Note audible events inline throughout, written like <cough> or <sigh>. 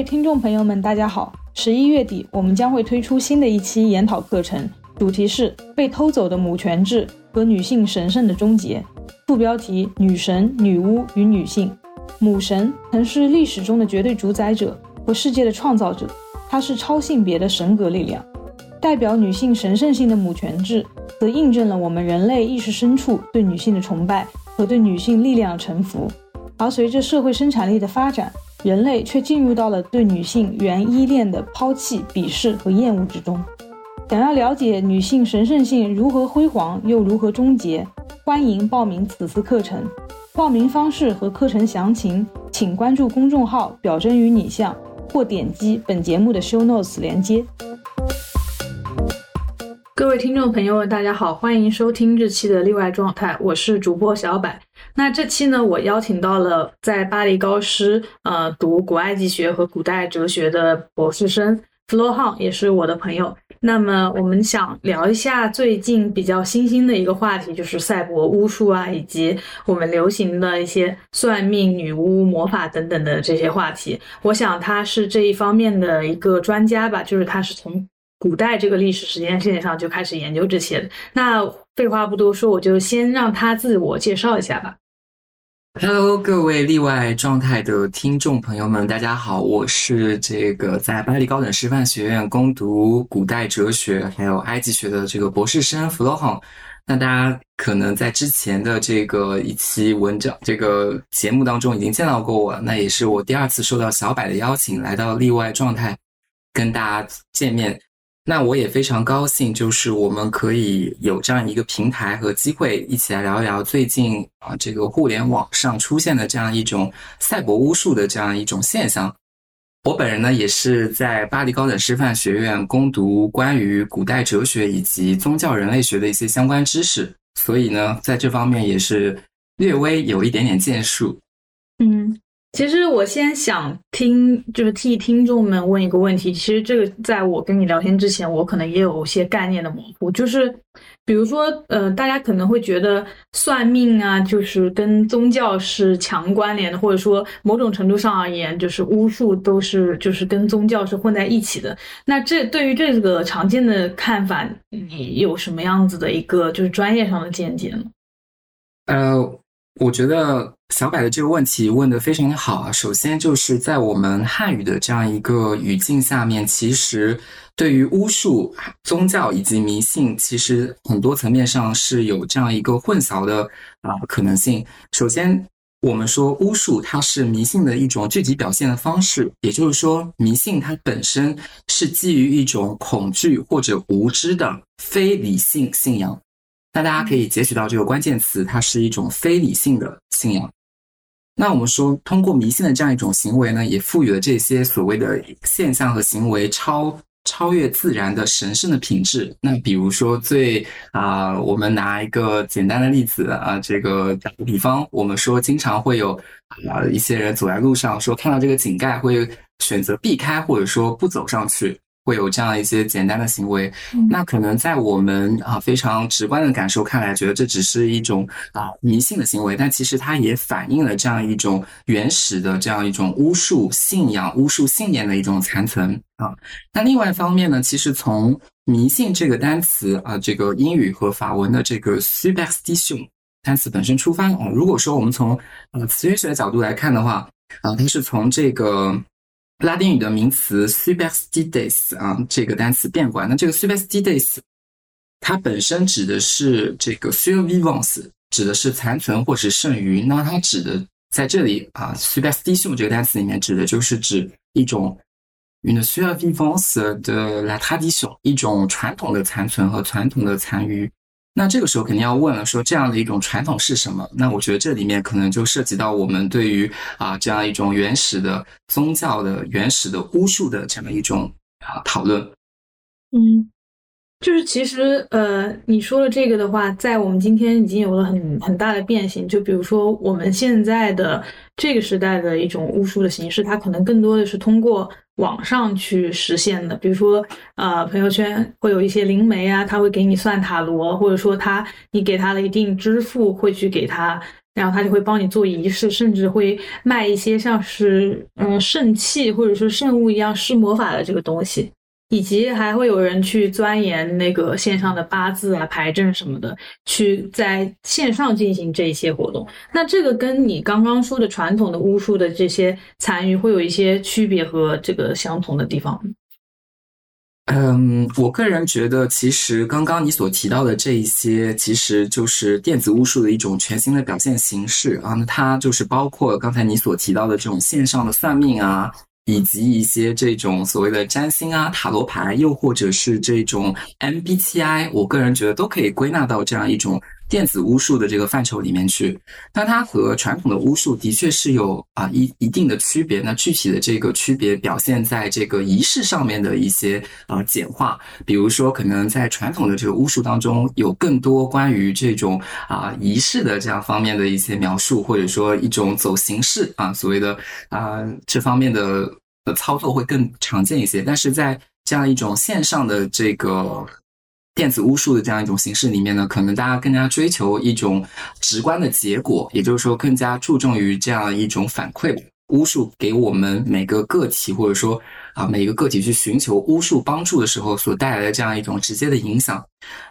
位听众朋友们，大家好！十一月底，我们将会推出新的一期研讨课程，主题是“被偷走的母权制和女性神圣的终结”。副标题：女神、女巫与女性。母神曾是历史中的绝对主宰者和世界的创造者，她是超性别的神格力量。代表女性神圣性的母权制，则印证了我们人类意识深处对女性的崇拜和对女性力量的臣服。而随着社会生产力的发展，人类却进入到了对女性原依恋的抛弃、鄙视和厌恶之中。想要了解女性神圣性如何辉煌又如何终结，欢迎报名此次课程。报名方式和课程详情，请关注公众号“表征与你像”或点击本节目的 show notes 连接。各位听众朋友们，大家好，欢迎收听这期的例外状态，我是主播小柏。那这期呢，我邀请到了在巴黎高师呃读古埃及学和古代哲学的博士生 Flo Han，也是我的朋友。那么我们想聊一下最近比较新兴的一个话题，就是赛博巫术啊，以及我们流行的一些算命、女巫、魔法等等的这些话题。我想他是这一方面的一个专家吧，就是他是从。古代这个历史时间线上就开始研究这些的。那废话不多说，我就先让他自我介绍一下吧。Hello，各位例外状态的听众朋友们，大家好，我是这个在巴黎高等师范学院攻读古代哲学还有埃及学的这个博士生 Flo。那大家可能在之前的这个一期文章这个节目当中已经见到过我，那也是我第二次受到小柏的邀请来到例外状态跟大家见面。那我也非常高兴，就是我们可以有这样一个平台和机会，一起来聊一聊最近啊这个互联网上出现的这样一种赛博巫术的这样一种现象。我本人呢也是在巴黎高等师范学院攻读关于古代哲学以及宗教人类学的一些相关知识，所以呢在这方面也是略微有一点点建树。嗯。其实我先想听，就是替听众们问一个问题。其实这个在我跟你聊天之前，我可能也有些概念的模糊。就是，比如说，呃，大家可能会觉得算命啊，就是跟宗教是强关联的，或者说某种程度上而言，就是巫术都是就是跟宗教是混在一起的。那这对于这个常见的看法，你有什么样子的一个就是专业上的见解呢？呃。我觉得小柏的这个问题问得非常的好啊。首先就是在我们汉语的这样一个语境下面，其实对于巫术、宗教以及迷信，其实很多层面上是有这样一个混淆的啊可能性。首先，我们说巫术它是迷信的一种具体表现的方式，也就是说，迷信它本身是基于一种恐惧或者无知的非理性信仰。那大家可以截取到这个关键词，它是一种非理性的信仰。那我们说，通过迷信的这样一种行为呢，也赋予了这些所谓的现象和行为超超越自然的神圣的品质。那比如说，最啊，我们拿一个简单的例子啊，这个打个比方，我们说经常会有啊一些人走在路上，说看到这个井盖会选择避开，或者说不走上去。会有这样一些简单的行为，那可能在我们啊非常直观的感受看来，觉得这只是一种啊迷信的行为，但其实它也反映了这样一种原始的这样一种巫术信仰、巫术信念的一种残存啊。那另外一方面呢，其实从迷信这个单词啊，这个英语和法文的这个 superstition 单词本身出发啊，如果说我们从呃词源学的角度来看的话啊，它是从这个。拉丁语的名词 superstities 啊，这个单词变过来。那这个 superstities，它本身指的是这个 survivance，指的是残存或是剩余。那它指的在这里啊，superstition 这个单词里面指的就是指一种 une survivance de la tradition，一种传统的残存和传统的残余。那这个时候肯定要问了，说这样的一种传统是什么？那我觉得这里面可能就涉及到我们对于啊这样一种原始的宗教的原始的巫术的这么一种啊讨论。嗯，就是其实呃你说的这个的话，在我们今天已经有了很很大的变形。就比如说我们现在的这个时代的一种巫术的形式，它可能更多的是通过。网上去实现的，比如说，呃，朋友圈会有一些灵媒啊，他会给你算塔罗，或者说他你给他了一定支付，会去给他然后他就会帮你做仪式，甚至会卖一些像是嗯圣器或者说圣物一样施魔法的这个东西。以及还会有人去钻研那个线上的八字啊、牌阵什么的，去在线上进行这些活动。那这个跟你刚刚说的传统的巫术的这些残余会有一些区别和这个相同的地方。嗯，我个人觉得，其实刚刚你所提到的这一些，其实就是电子巫术的一种全新的表现形式啊。那它就是包括刚才你所提到的这种线上的算命啊。以及一些这种所谓的占星啊、塔罗牌，又或者是这种 MBTI，我个人觉得都可以归纳到这样一种电子巫术的这个范畴里面去。那它和传统的巫术的确是有啊一一定的区别。那具体的这个区别表现在这个仪式上面的一些啊简化，比如说可能在传统的这个巫术当中，有更多关于这种啊仪式的这样方面的一些描述，或者说一种走形式啊所谓的啊这方面的。的操作会更常见一些，但是在这样一种线上的这个电子巫术的这样一种形式里面呢，可能大家更加追求一种直观的结果，也就是说更加注重于这样一种反馈。巫术给我们每个个体，或者说啊每个个体去寻求巫术帮助的时候所带来的这样一种直接的影响。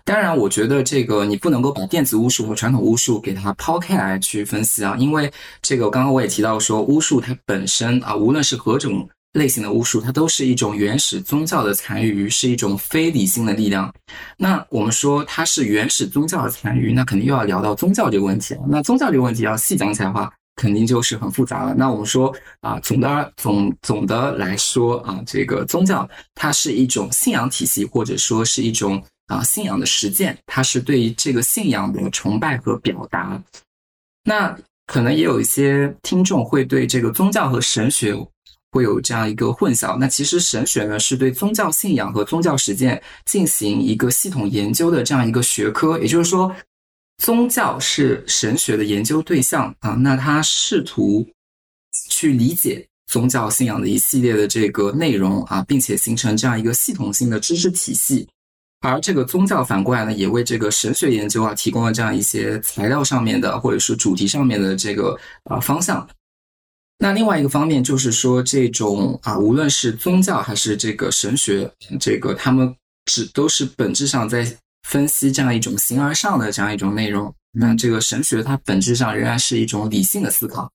当然，我觉得这个你不能够把电子巫术和传统巫术给它抛开来去分析啊，因为这个刚刚我也提到说，巫术它本身啊，无论是何种。类型的巫术，它都是一种原始宗教的残余，是一种非理性的力量。那我们说它是原始宗教的残余，那肯定又要聊到宗教这个问题了。那宗教这个问题要细讲起来的话，肯定就是很复杂了。那我们说啊，总的总总的来说啊，这个宗教它是一种信仰体系，或者说是一种啊信仰的实践，它是对于这个信仰的崇拜和表达。那可能也有一些听众会对这个宗教和神学。会有这样一个混淆。那其实神学呢，是对宗教信仰和宗教实践进行一个系统研究的这样一个学科。也就是说，宗教是神学的研究对象啊。那他试图去理解宗教信仰的一系列的这个内容啊，并且形成这样一个系统性的知识体系。而这个宗教反过来呢，也为这个神学研究啊提供了这样一些材料上面的，或者是主题上面的这个啊方向。那另外一个方面就是说，这种啊，无论是宗教还是这个神学，这个他们只都是本质上在分析这样一种形而上的这样一种内容。那这个神学它本质上仍然是一种理性的思考。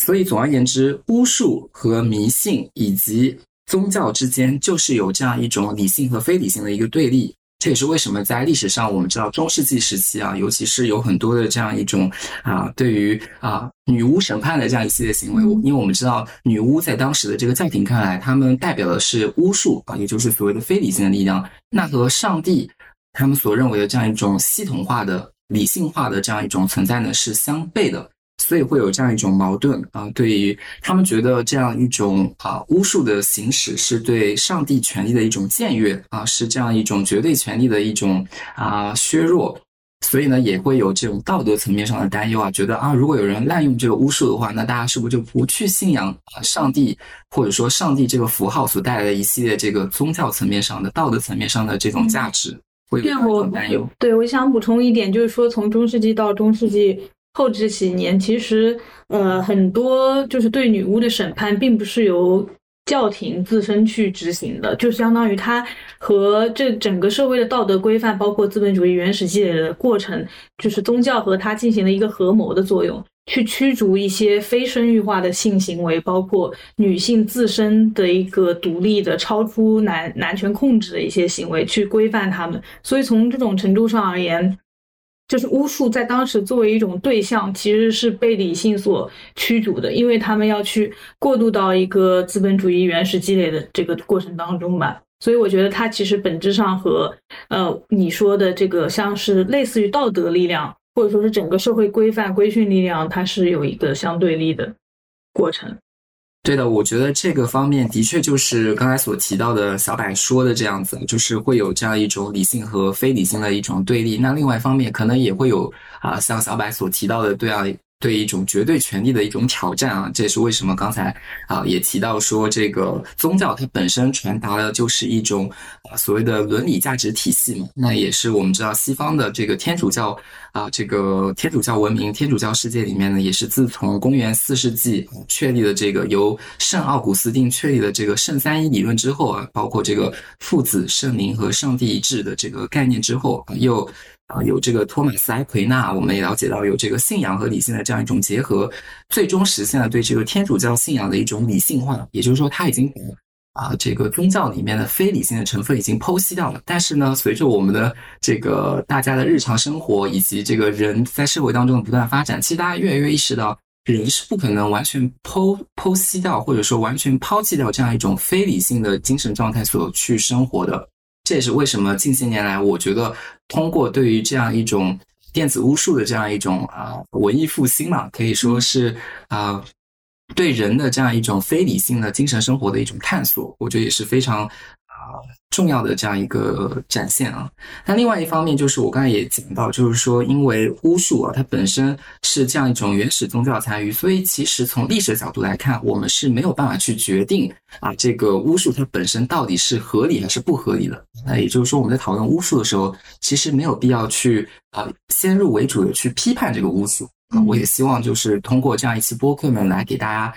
所以总而言之，巫术和迷信以及宗教之间就是有这样一种理性和非理性的一个对立。这也是为什么在历史上，我们知道中世纪时期啊，尤其是有很多的这样一种啊，对于啊女巫审判的这样一系列行为。因为我们知道，女巫在当时的这个教廷看来，他们代表的是巫术啊，也就是所谓的非理性的力量。那和上帝他们所认为的这样一种系统化的、理性化的这样一种存在呢，是相悖的。所以会有这样一种矛盾啊，对于他们觉得这样一种啊巫术的行使是对上帝权力的一种僭越啊，是这样一种绝对权力的一种啊削弱，所以呢也会有这种道德层面上的担忧啊，觉得啊如果有人滥用这个巫术的话，那大家是不是就不去信仰啊上帝，或者说上帝这个符号所带来的一系列这个宗教层面上的道德层面上的这种价值，会有担忧。对，我想补充一点，就是说从中世纪到中世纪。后这几年，其实呃很多就是对女巫的审判，并不是由教廷自身去执行的，就相当于它和这整个社会的道德规范，包括资本主义原始积累的过程，就是宗教和它进行了一个合谋的作用，去驱逐一些非生育化的性行为，包括女性自身的一个独立的、超出男男权控制的一些行为，去规范他们。所以从这种程度上而言。就是巫术在当时作为一种对象，其实是被理性所驱逐的，因为他们要去过渡到一个资本主义原始积累的这个过程当中吧。所以我觉得它其实本质上和呃你说的这个像是类似于道德力量，或者说是整个社会规范规训力量，它是有一个相对立的过程。对的，我觉得这个方面的确就是刚才所提到的小柏说的这样子，就是会有这样一种理性和非理性的一种对立。那另外一方面，可能也会有啊，像小柏所提到的，对啊，对一种绝对权力的一种挑战啊，这也是为什么刚才啊也提到说，这个宗教它本身传达的就是一种啊所谓的伦理价值体系嘛。那也是我们知道西方的这个天主教啊，这个天主教文明、天主教世界里面呢，也是自从公元四世纪确立的这个由圣奥古斯丁确立的这个圣三一理论之后啊，包括这个父子、圣灵和上帝一致的这个概念之后，又。啊，有这个托马斯·埃奎纳，我们也了解到有这个信仰和理性的这样一种结合，最终实现了对这个天主教信仰的一种理性化。也就是说，他已经啊，这个宗教里面的非理性的成分已经剖析掉了。但是呢，随着我们的这个大家的日常生活以及这个人在社会当中的不断发展，其实大家越来越意识到，人是不可能完全剖剖析掉，或者说完全抛弃掉这样一种非理性的精神状态所去生活的。这也是为什么近些年来，我觉得通过对于这样一种电子巫术的这样一种啊文艺复兴嘛，可以说是啊对人的这样一种非理性的精神生活的一种探索，我觉得也是非常。啊重要的这样一个展现啊，那另外一方面就是我刚才也讲到，就是说，因为巫术啊，它本身是这样一种原始宗教参与，所以其实从历史的角度来看，我们是没有办法去决定啊，这个巫术它本身到底是合理还是不合理的。那也就是说，我们在讨论巫术的时候，其实没有必要去啊先入为主的去批判这个巫术啊。我也希望就是通过这样一期播客呢，来给大家。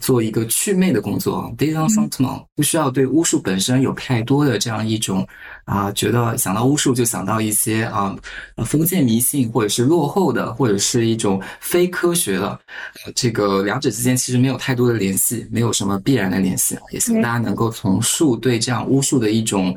做一个祛魅的工作 d a y o n s o t m a n 不需要对巫术本身有太多的这样一种啊，觉得想到巫术就想到一些啊封建迷信或者是落后的或者是一种非科学的，这个两者之间其实没有太多的联系，没有什么必然的联系。也希望大家能够从树对这样巫术的一种。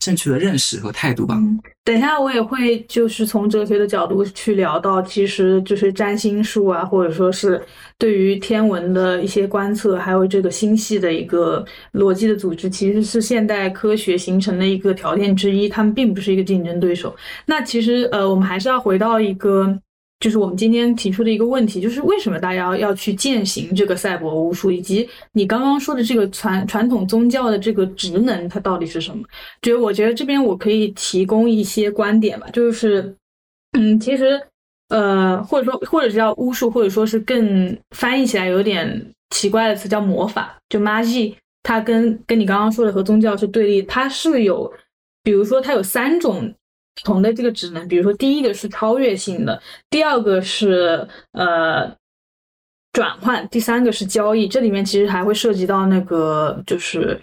正确的认识和态度吧。等一下，我也会就是从哲学的角度去聊到，其实就是占星术啊，或者说是对于天文的一些观测，还有这个星系的一个逻辑的组织，其实是现代科学形成的一个条件之一。他们并不是一个竞争对手。那其实呃，我们还是要回到一个。就是我们今天提出的一个问题，就是为什么大家要去践行这个赛博巫术，以及你刚刚说的这个传传统宗教的这个职能，它到底是什么？就我觉得这边我可以提供一些观点吧，就是，嗯，其实，呃，或者说，或者是叫巫术，或者说是更翻译起来有点奇怪的词叫魔法，就 magie，它跟跟你刚刚说的和宗教是对立，它是有，比如说它有三种。同的这个职能，比如说第一个是超越性的，第二个是呃转换，第三个是交易。这里面其实还会涉及到那个就是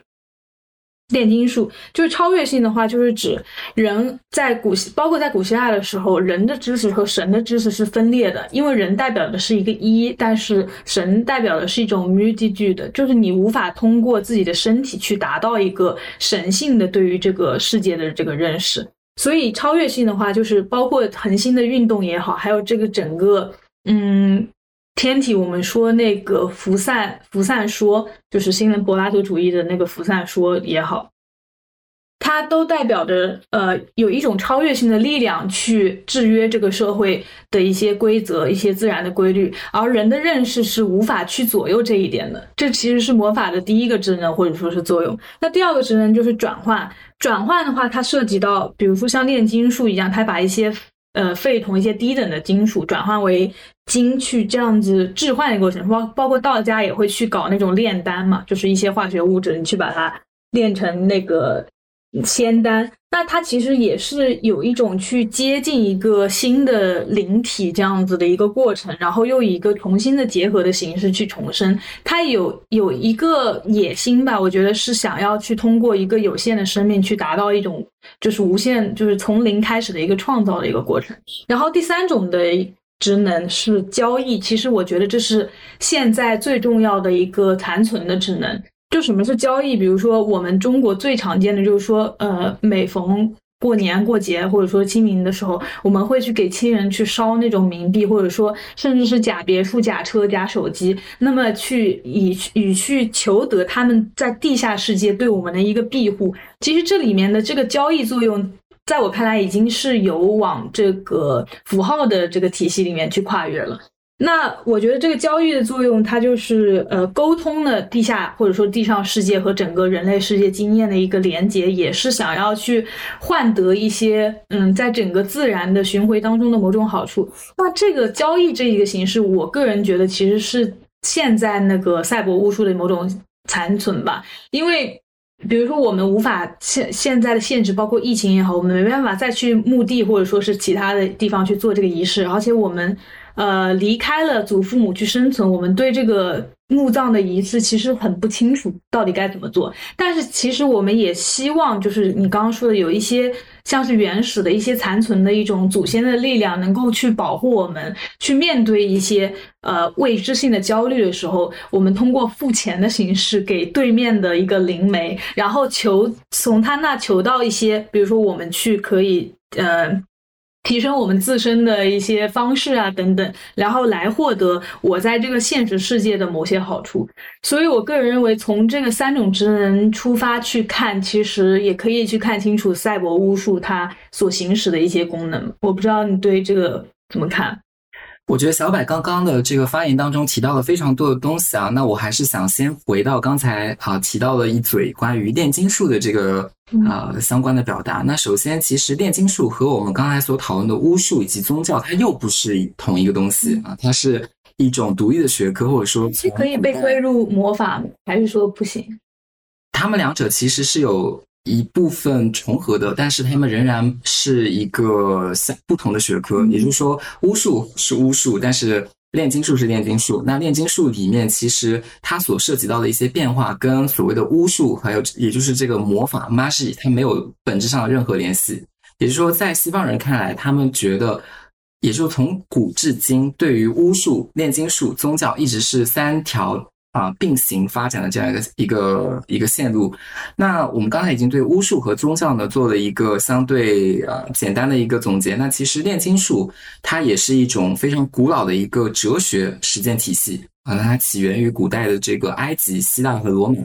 炼金术。就是超越性的话，就是指人在古希，包括在古希腊的时候，人的知识和神的知识是分裂的，因为人代表的是一个一，但是神代表的是一种 multitude，就是你无法通过自己的身体去达到一个神性的对于这个世界的这个认识。所以超越性的话，就是包括恒星的运动也好，还有这个整个嗯天体，我们说那个辐散辐散说，就是新人柏拉图主义的那个辐散说也好，它都代表着呃有一种超越性的力量去制约这个社会的一些规则、一些自然的规律，而人的认识是无法去左右这一点的。这其实是魔法的第一个职能或者说是作用。那第二个职能就是转换。转换的话，它涉及到，比如说像炼金术一样，它把一些呃废铜、一些低等的金属转换为金，去这样子置换的过程。包包括道家也会去搞那种炼丹嘛，就是一些化学物质，你去把它炼成那个。仙丹，那它其实也是有一种去接近一个新的灵体这样子的一个过程，然后又以一个重新的结合的形式去重生。它有有一个野心吧，我觉得是想要去通过一个有限的生命去达到一种就是无限，就是从零开始的一个创造的一个过程。然后第三种的职能是交易，其实我觉得这是现在最重要的一个残存的职能。就什么是交易？比如说，我们中国最常见的就是说，呃，每逢过年过节或者说清明的时候，我们会去给亲人去烧那种冥币，或者说甚至是假别墅、假车、假手机，那么去以以去求得他们在地下世界对我们的一个庇护。其实这里面的这个交易作用，在我看来已经是有往这个符号的这个体系里面去跨越了。那我觉得这个交易的作用，它就是呃沟通的地下或者说地上世界和整个人类世界经验的一个连接，也是想要去换得一些嗯，在整个自然的巡回当中的某种好处。那这个交易这一个形式，我个人觉得其实是现在那个赛博巫术的某种残存吧，因为。比如说，我们无法现现在的限制，包括疫情也好，我们没办法再去墓地或者说是其他的地方去做这个仪式，而且我们。呃，离开了祖父母去生存，我们对这个墓葬的仪式其实很不清楚，到底该怎么做。但是其实我们也希望，就是你刚刚说的，有一些像是原始的一些残存的一种祖先的力量，能够去保护我们，去面对一些呃未知性的焦虑的时候，我们通过付钱的形式给对面的一个灵媒，然后求从他那求到一些，比如说我们去可以呃。提升我们自身的一些方式啊，等等，然后来获得我在这个现实世界的某些好处。所以我个人认为，从这个三种职能出发去看，其实也可以去看清楚赛博巫术它所行使的一些功能。我不知道你对这个怎么看？我觉得小柏刚刚的这个发言当中提到了非常多的东西啊，那我还是想先回到刚才啊提到了一嘴关于炼金术的这个呃相关的表达。那首先，其实炼金术和我们刚才所讨论的巫术以及宗教，它又不是同一个东西啊，它是一种独立的学科，或者说是可以被归入魔法，还是说不行？他们两者其实是有。一部分重合的，但是他们仍然是一个相不同的学科。也就是说，巫术是巫术，但是炼金术是炼金术。那炼金术里面，其实它所涉及到的一些变化，跟所谓的巫术，还有也就是这个魔法 magic，它没有本质上的任何联系。也就是说，在西方人看来，他们觉得，也就从古至今，对于巫术、炼金术、宗教，一直是三条。啊，并行发展的这样一个一个一个线路。那我们刚才已经对巫术和宗教呢做了一个相对呃简单的一个总结。那其实炼金术它也是一种非常古老的一个哲学实践体系。啊，它起源于古代的这个埃及、希腊和罗马，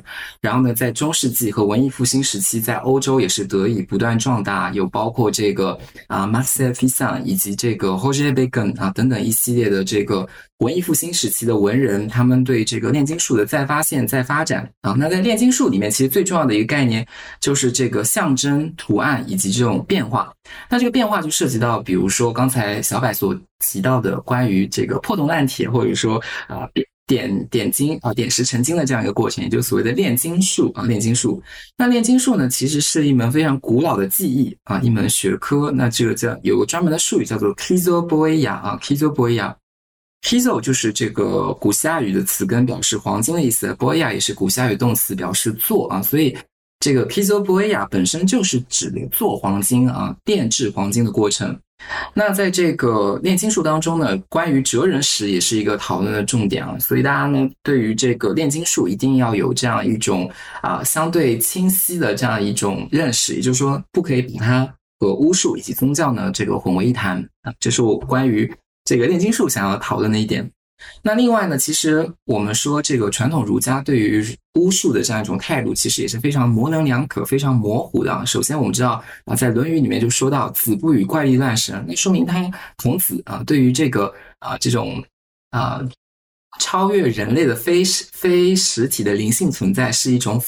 然后呢，在中世纪和文艺复兴时期，在欧洲也是得以不断壮大。有包括这个啊，Marcel f i s a n 以及这个 Roger Bacon 啊等等一系列的这个文艺复兴时期的文人，他们对这个炼金术的再发现、再发展啊。那在炼金术里面，其实最重要的一个概念就是这个象征、图案以及这种变化。那这个变化就涉及到，比如说刚才小柏所提到的关于这个破铜烂铁，或者说啊。点点金啊，点石成金的这样一个过程，也就是所谓的炼金术啊。炼金术，那炼金术呢，其实是一门非常古老的技艺啊，一门学科。那这个叫有个专门的术语叫做 kizo boya 啊 k i z o b o y a Pizo 就是这个古希腊语的词根，表示黄金的意思。boya 也是古希腊语动词，表示做啊。所以这个 Pizo boya 本身就是指做黄金啊，炼制黄金的过程。那在这个炼金术当中呢，关于哲人史也是一个讨论的重点啊，所以大家呢对于这个炼金术一定要有这样一种啊相对清晰的这样一种认识，也就是说不可以把它和巫术以及宗教呢这个混为一谈啊，这是我关于这个炼金术想要讨论的一点。那另外呢，其实我们说这个传统儒家对于巫术的这样一种态度，其实也是非常模棱两可、非常模糊的。首先，我们知道啊，在《论语》里面就说到“子不语怪力乱神”，那说明他孔子啊，对于这个啊这种啊超越人类的非非实体的灵性存在是一种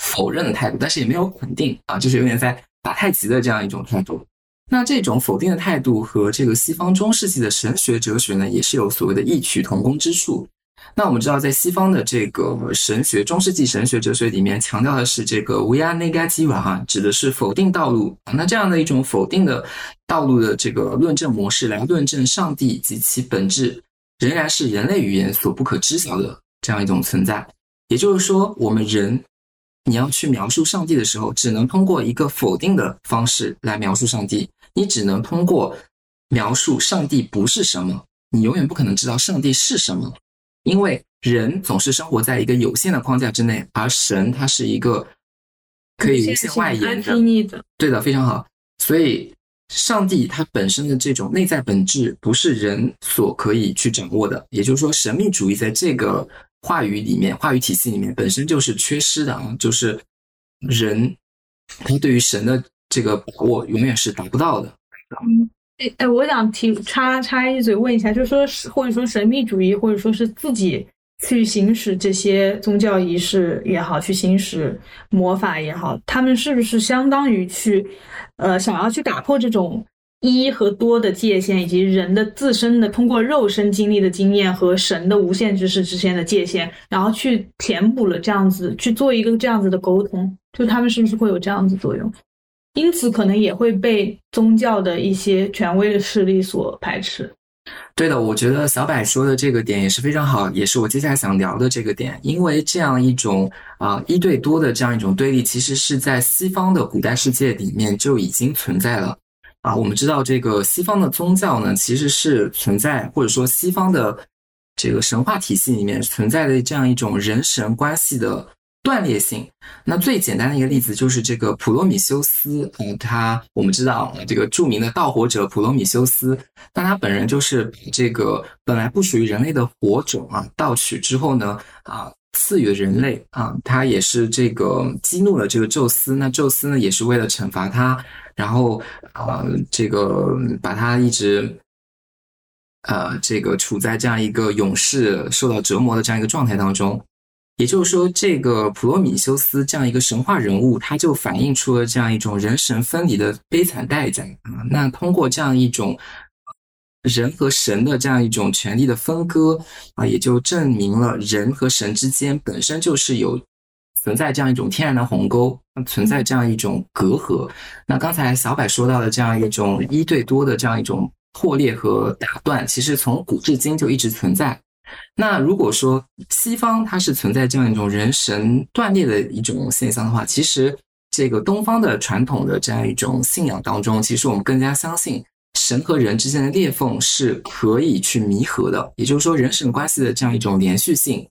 否认的态度，但是也没有肯定啊，就是有点在打太极的这样一种态度。那这种否定的态度和这个西方中世纪的神学哲学呢，也是有所谓的异曲同工之处。那我们知道，在西方的这个神学中世纪神学哲学里面，强调的是这个 “we are negative” 哈，指的是否定道路。那这样的一种否定的道路的这个论证模式，来论证上帝及其本质，仍然是人类语言所不可知晓的这样一种存在。也就是说，我们人。你要去描述上帝的时候，只能通过一个否定的方式来描述上帝。你只能通过描述上帝不是什么，你永远不可能知道上帝是什么，因为人总是生活在一个有限的框架之内，而神它是一个可以无限外延的。对的，非常好。所以，上帝它本身的这种内在本质不是人所可以去掌握的。也就是说，神秘主义在这个。话语里面，话语体系里面本身就是缺失的啊，就是人他对于神的这个把握永远是达不到的。嗯哎哎，我想提插插一嘴问一下，就是说，或者说神秘主义，或者说是自己去行使这些宗教仪式也好，去行使魔法也好，他们是不是相当于去，呃，想要去打破这种一和多的界限，以及人的自身的通过肉身经历的经验和神的无限知识之间的界限，然后去填补了这样子，去做一个这样子的沟通，就他们是不是会有这样子作用？因此，可能也会被宗教的一些权威的势力所排斥。对的，我觉得小柏说的这个点也是非常好，也是我接下来想聊的这个点。因为这样一种啊一对多的这样一种对立，其实是在西方的古代世界里面就已经存在了。啊，我们知道这个西方的宗教呢，其实是存在，或者说西方的这个神话体系里面存在的这样一种人神关系的。断裂性，那最简单的一个例子就是这个普罗米修斯，嗯，他我们知道这个著名的盗火者普罗米修斯，那他本人就是这个本来不属于人类的火种啊盗取之后呢，啊赐予人类啊，他也是这个激怒了这个宙斯，那宙斯呢也是为了惩罚他，然后啊这个把他一直，呃这个处在这样一个永世受到折磨的这样一个状态当中。也就是说，这个普罗米修斯这样一个神话人物，他就反映出了这样一种人神分离的悲惨代价啊。那通过这样一种人和神的这样一种权力的分割啊，也就证明了人和神之间本身就是有存在这样一种天然的鸿沟，存在这样一种隔阂。那刚才小柏说到的这样一种一对多的这样一种破裂和打断，其实从古至今就一直存在。那如果说西方它是存在这样一种人神断裂的一种现象的话，其实这个东方的传统的这样一种信仰当中，其实我们更加相信神和人之间的裂缝是可以去弥合的，也就是说人神关系的这样一种连续性。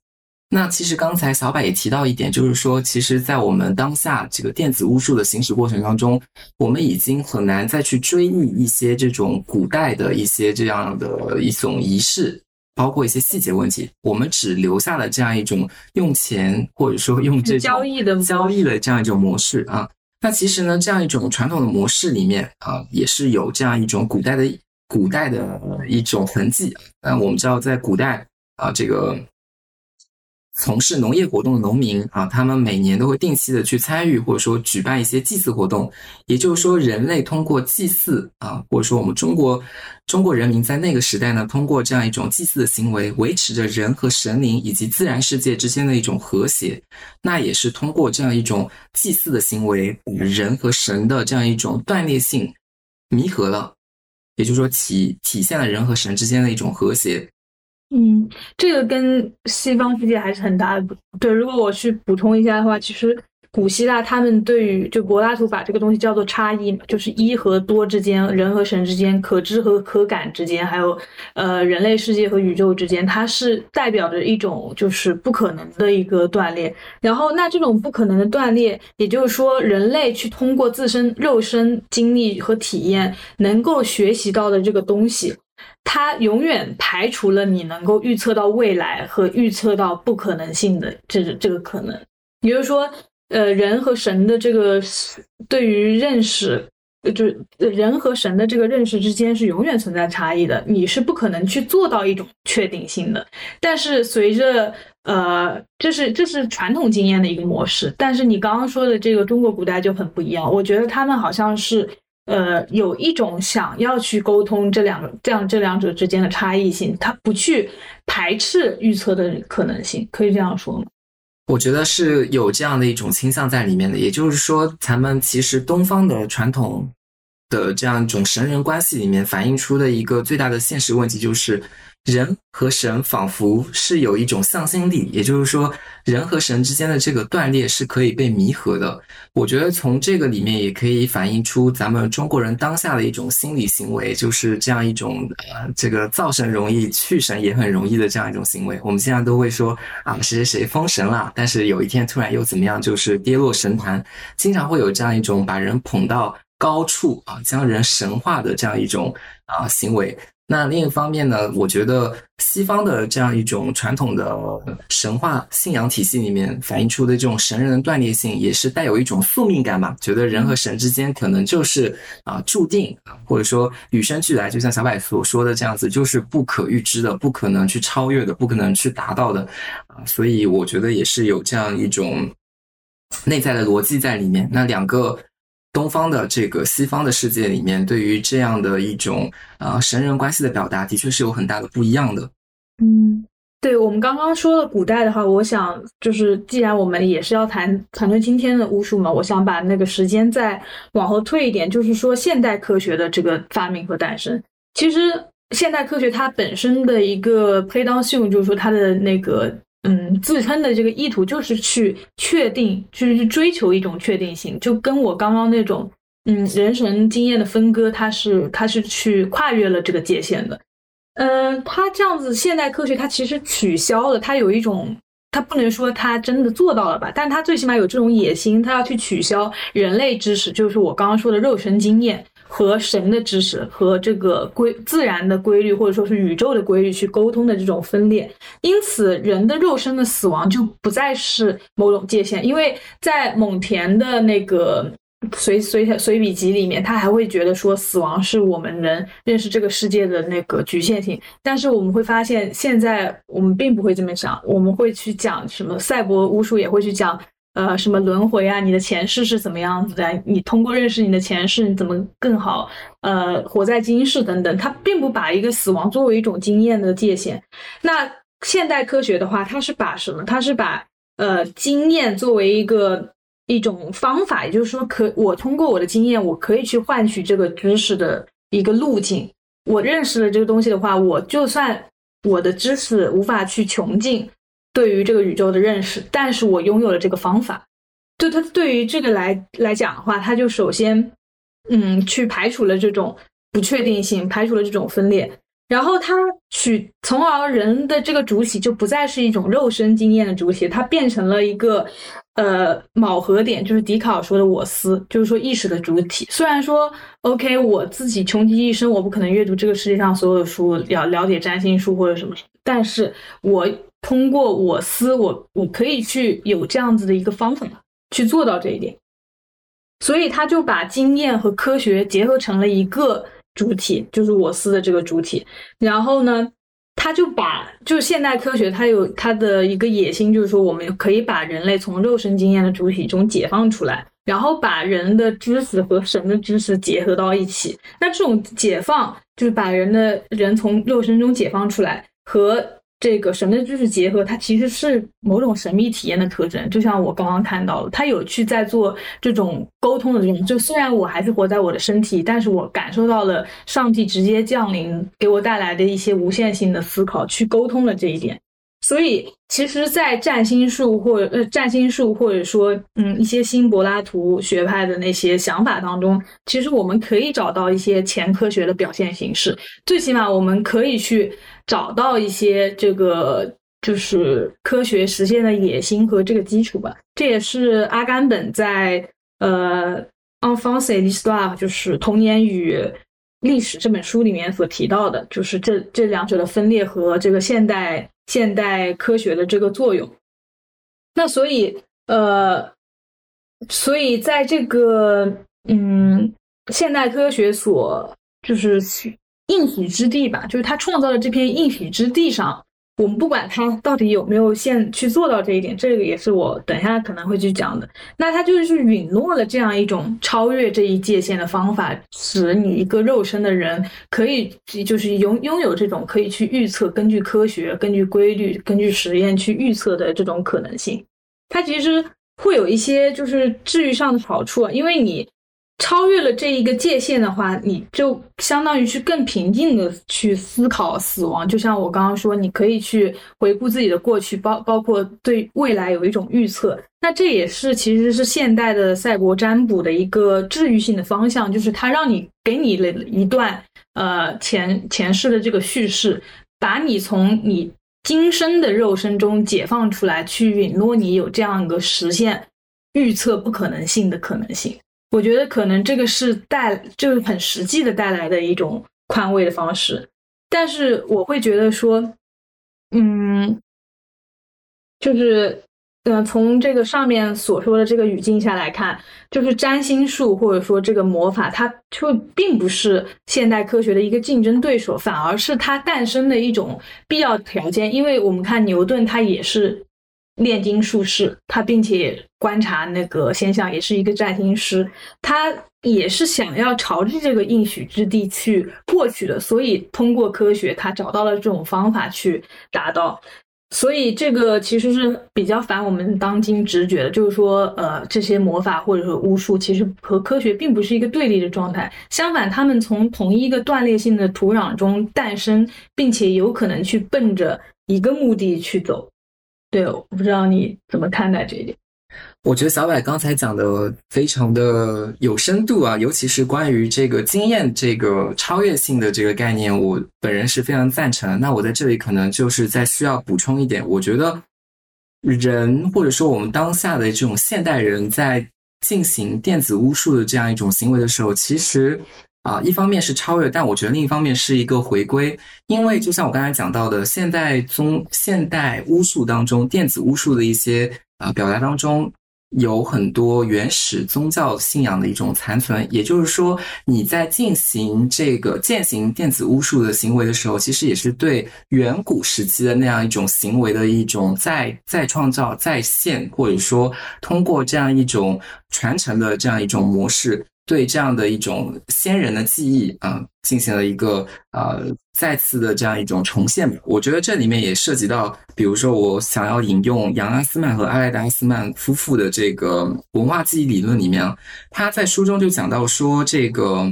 那其实刚才小柏也提到一点，就是说，其实，在我们当下这个电子巫术的行驶过程当中，我们已经很难再去追忆一些这种古代的一些这样的一种仪式。包括一些细节问题，我们只留下了这样一种用钱或者说用这种交易的交易的这样一种模式啊。那其实呢，这样一种传统的模式里面啊，也是有这样一种古代的古代的一种痕迹。那我们知道，在古代啊，这个。从事农业活动的农民啊，他们每年都会定期的去参与或者说举办一些祭祀活动。也就是说，人类通过祭祀啊，或者说我们中国中国人民在那个时代呢，通过这样一种祭祀的行为，维持着人和神灵以及自然世界之间的一种和谐。那也是通过这样一种祭祀的行为，人和神的这样一种断裂性弥合了，也就是说体体现了人和神之间的一种和谐。嗯，这个跟西方世界还是很大的不对。如果我去补充一下的话，其实古希腊他们对于就柏拉图把这个东西叫做差异嘛，就是一和多之间，人和神之间，可知和可感之间，还有呃人类世界和宇宙之间，它是代表着一种就是不可能的一个断裂。然后那这种不可能的断裂，也就是说人类去通过自身肉身经历和体验能够学习到的这个东西。它永远排除了你能够预测到未来和预测到不可能性的这这个可能。也就是说，呃，人和神的这个对于认识，就是人和神的这个认识之间是永远存在差异的。你是不可能去做到一种确定性的。但是随着呃，这是这是传统经验的一个模式。但是你刚刚说的这个中国古代就很不一样。我觉得他们好像是。呃，有一种想要去沟通这两个这样这两者之间的差异性，他不去排斥预测的可能性，可以这样说吗？我觉得是有这样的一种倾向在里面的。也就是说，咱们其实东方的传统的这样一种神人关系里面反映出的一个最大的现实问题就是。人和神仿佛是有一种向心力，也就是说，人和神之间的这个断裂是可以被弥合的。我觉得从这个里面也可以反映出咱们中国人当下的一种心理行为，就是这样一种呃，这个造神容易去神也很容易的这样一种行为。我们现在都会说啊，谁谁谁封神了，但是有一天突然又怎么样，就是跌落神坛，经常会有这样一种把人捧到高处啊，将人神化的这样一种啊行为。那另一方面呢，我觉得西方的这样一种传统的神话信仰体系里面反映出的这种神人的断裂性，也是带有一种宿命感吧。觉得人和神之间可能就是啊注定，或者说与生俱来，就像小柏所说的这样子，就是不可预知的，不可能去超越的，不可能去达到的啊。所以我觉得也是有这样一种内在的逻辑在里面。那两个。东方的这个西方的世界里面，对于这样的一种啊神人关系的表达，的确是有很大的不一样的。嗯，对我们刚刚说的古代的话，我想就是既然我们也是要谈谈论今天的巫术嘛，我想把那个时间再往后退一点，就是说现代科学的这个发明和诞生。其实现代科学它本身的一个 play down 性，就是说它的那个。嗯，自称的这个意图就是去确定，就是去追求一种确定性，就跟我刚刚那种嗯人神经验的分割，它是它是去跨越了这个界限的。嗯，它这样子现代科学它其实取消了，它有一种，它不能说它真的做到了吧，但它最起码有这种野心，它要去取消人类知识，就是我刚刚说的肉身经验。和神的知识和这个规自然的规律，或者说是宇宙的规律去沟通的这种分裂，因此人的肉身的死亡就不再是某种界限。因为在蒙田的那个随随随笔集里面，他还会觉得说死亡是我们人认识这个世界的那个局限性。但是我们会发现，现在我们并不会这么想，我们会去讲什么赛博巫术，也会去讲。呃，什么轮回啊？你的前世是怎么样子的？你通过认识你的前世，你怎么更好？呃，活在今世等等，它并不把一个死亡作为一种经验的界限。那现代科学的话，它是把什么？它是把呃经验作为一个一种方法，也就是说，可我通过我的经验，我可以去换取这个知识的一个路径。我认识了这个东西的话，我就算我的知识无法去穷尽。对于这个宇宙的认识，但是我拥有了这个方法，就他对于这个来来讲的话，他就首先，嗯，去排除了这种不确定性，排除了这种分裂，然后他取，从而人的这个主体就不再是一种肉身经验的主体，它变成了一个，呃，卯合点，就是笛卡尔说的我思，就是说意识的主体。虽然说，OK，我自己穷极一生，我不可能阅读这个世界上所有的书，了了解占星术或者什么，但是我。通过我思，我我可以去有这样子的一个方法去做到这一点，所以他就把经验和科学结合成了一个主体，就是我思的这个主体。然后呢，他就把就是现代科学，它有它的一个野心，就是说我们可以把人类从肉身经验的主体中解放出来，然后把人的知识和神的知识结合到一起。那这种解放就是把人的人从肉身中解放出来和。这个神的知识结合，它其实是某种神秘体验的特征。就像我刚刚看到的，他有去在做这种沟通的这种。就虽然我还是活在我的身体，但是我感受到了上帝直接降临给我带来的一些无限性的思考，去沟通了这一点。所以，其实，在占星术或呃占星术或者说嗯一些新柏拉图学派的那些想法当中，其实我们可以找到一些前科学的表现形式。最起码，我们可以去找到一些这个就是科学实现的野心和这个基础吧。这也是阿甘本在呃《Enfance et l i s t o i r e》就是《童年与历史》这本书里面所提到的，就是这这两者的分裂和这个现代。现代科学的这个作用，那所以呃，所以在这个嗯，现代科学所就是应许之地吧，就是他创造的这片应许之地上。我们不管他到底有没有现去做到这一点，这个也是我等下可能会去讲的。那他就是允诺了这样一种超越这一界限的方法，使你一个肉身的人可以就是拥拥有这种可以去预测，根据科学、根据规律、根据实验去预测的这种可能性。它其实会有一些就是治愈上的好处啊，因为你。超越了这一个界限的话，你就相当于去更平静的去思考死亡。就像我刚刚说，你可以去回顾自己的过去，包包括对未来有一种预测。那这也是其实是现代的赛博占卜的一个治愈性的方向，就是它让你给你了一段呃前前世的这个叙事，把你从你今生的肉身中解放出来，去允诺你有这样一个实现预测不可能性的可能性。我觉得可能这个是带，就是很实际的带来的一种宽慰的方式。但是我会觉得说，嗯，就是呃，从这个上面所说的这个语境下来看，就是占星术或者说这个魔法，它就并不是现代科学的一个竞争对手，反而是它诞生的一种必要条件。因为我们看牛顿，他也是。炼金术士，他并且观察那个现象，也是一个占星师，他也是想要朝着这个应许之地去获取的，所以通过科学，他找到了这种方法去达到。所以这个其实是比较反我们当今直觉的，就是说，呃，这些魔法或者说巫术，其实和科学并不是一个对立的状态，相反，他们从同一个断裂性的土壤中诞生，并且有可能去奔着一个目的去走。对，我不知道你怎么看待这一点。我觉得小柏刚才讲的非常的有深度啊，尤其是关于这个经验、这个超越性的这个概念，我本人是非常赞成。那我在这里可能就是在需要补充一点，我觉得人或者说我们当下的这种现代人在进行电子巫术的这样一种行为的时候，其实。啊，一方面是超越，但我觉得另一方面是一个回归，因为就像我刚才讲到的，现代宗、现代巫术当中，电子巫术的一些啊表达当中，有很多原始宗教信仰的一种残存。也就是说，你在进行这个践行电子巫术的行为的时候，其实也是对远古时期的那样一种行为的一种再再创造、再现，或者说通过这样一种传承的这样一种模式。对这样的一种先人的记忆啊，进行了一个呃再次的这样一种重现吧。我觉得这里面也涉及到，比如说我想要引用杨阿斯曼和阿莱达阿斯曼夫妇的这个文化记忆理论里面啊，他在书中就讲到说，这个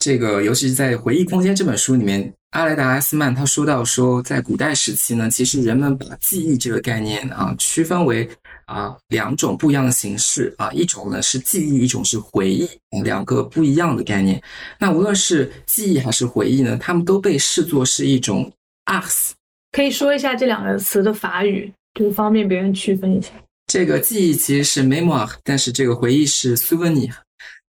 这个尤其是在《回忆空间》这本书里面，阿莱达阿斯曼他说到说，在古代时期呢，其实人们把记忆这个概念啊区分为。啊，两种不一样的形式啊，一种呢是记忆，一种是回忆，两个不一样的概念。那无论是记忆还是回忆呢，他们都被视作是一种 arts。可以说一下这两个词的法语，就方便别人区分一下。这个记忆其实是 memoir，但是这个回忆是 souvenir。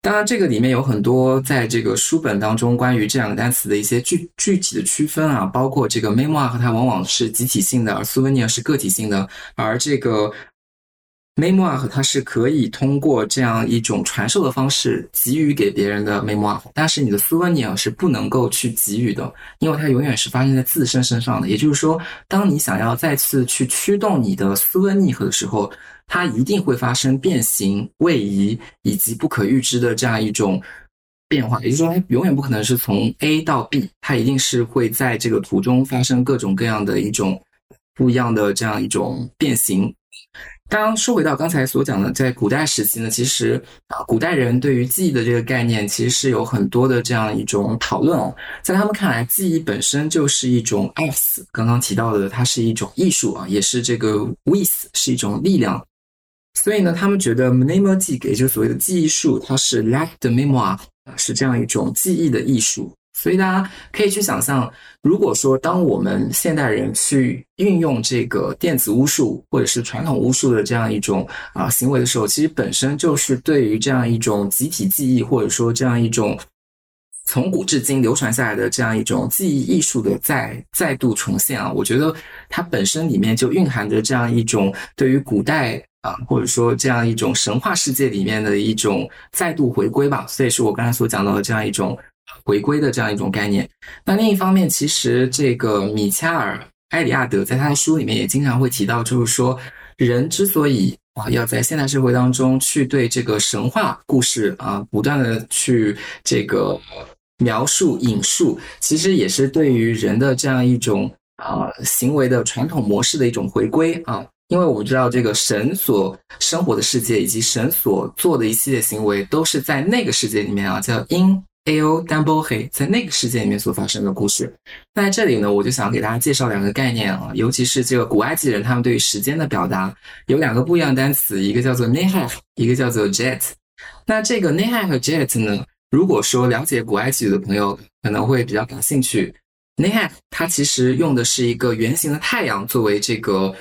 当然，这个里面有很多在这个书本当中关于这两个单词的一些具具体的区分啊，包括这个 memoir 和它往往是集体性的，而 souvenir 是个体性的，而这个。Memoir 它是可以通过这样一种传授的方式给予给别人的 memoir，但是你的 souvenir 是不能够去给予的，因为它永远是发生在自身身上的。也就是说，当你想要再次去驱动你的 souvenir 的时候，它一定会发生变形、位移以及不可预知的这样一种变化。也就是说，它永远不可能是从 A 到 B，它一定是会在这个途中发生各种各样的一种不一样的这样一种变形。刚说回到刚才所讲的，在古代时期呢，其实啊，古代人对于记忆的这个概念，其实是有很多的这样一种讨论哦。在他们看来，记忆本身就是一种 s，刚刚提到的，它是一种艺术啊，也是这个 with 是一种力量。所以呢，他们觉得 mnemotic 也就是所谓的记忆术，它是 like the memoir，是这样一种记忆的艺术。所以大家可以去想象，如果说当我们现代人去运用这个电子巫术或者是传统巫术的这样一种啊行为的时候，其实本身就是对于这样一种集体记忆或者说这样一种从古至今流传下来的这样一种记忆艺术的再再度重现啊。我觉得它本身里面就蕴含着这样一种对于古代啊或者说这样一种神话世界里面的一种再度回归吧。所以是我刚才所讲到的这样一种。回归的这样一种概念。那另一方面，其实这个米切尔·埃里亚德在他的书里面也经常会提到，就是说，人之所以啊要在现代社会当中去对这个神话故事啊不断的去这个描述引述，其实也是对于人的这样一种啊行为的传统模式的一种回归啊。因为我们知道，这个神所生活的世界以及神所做的一系列行为，都是在那个世界里面啊，叫因。A.O. Double 黑在那个世界里面所发生的故事。那在这里呢，我就想给大家介绍两个概念啊，尤其是这个古埃及人他们对于时间的表达有两个不一样的单词，一个叫做 Nehah，一个叫做 Jet。那这个 Nehah 和 Jet 呢，如果说了解古埃及语的朋友可能会比较感兴趣。Nehah 它其实用的是一个圆形的太阳作为这个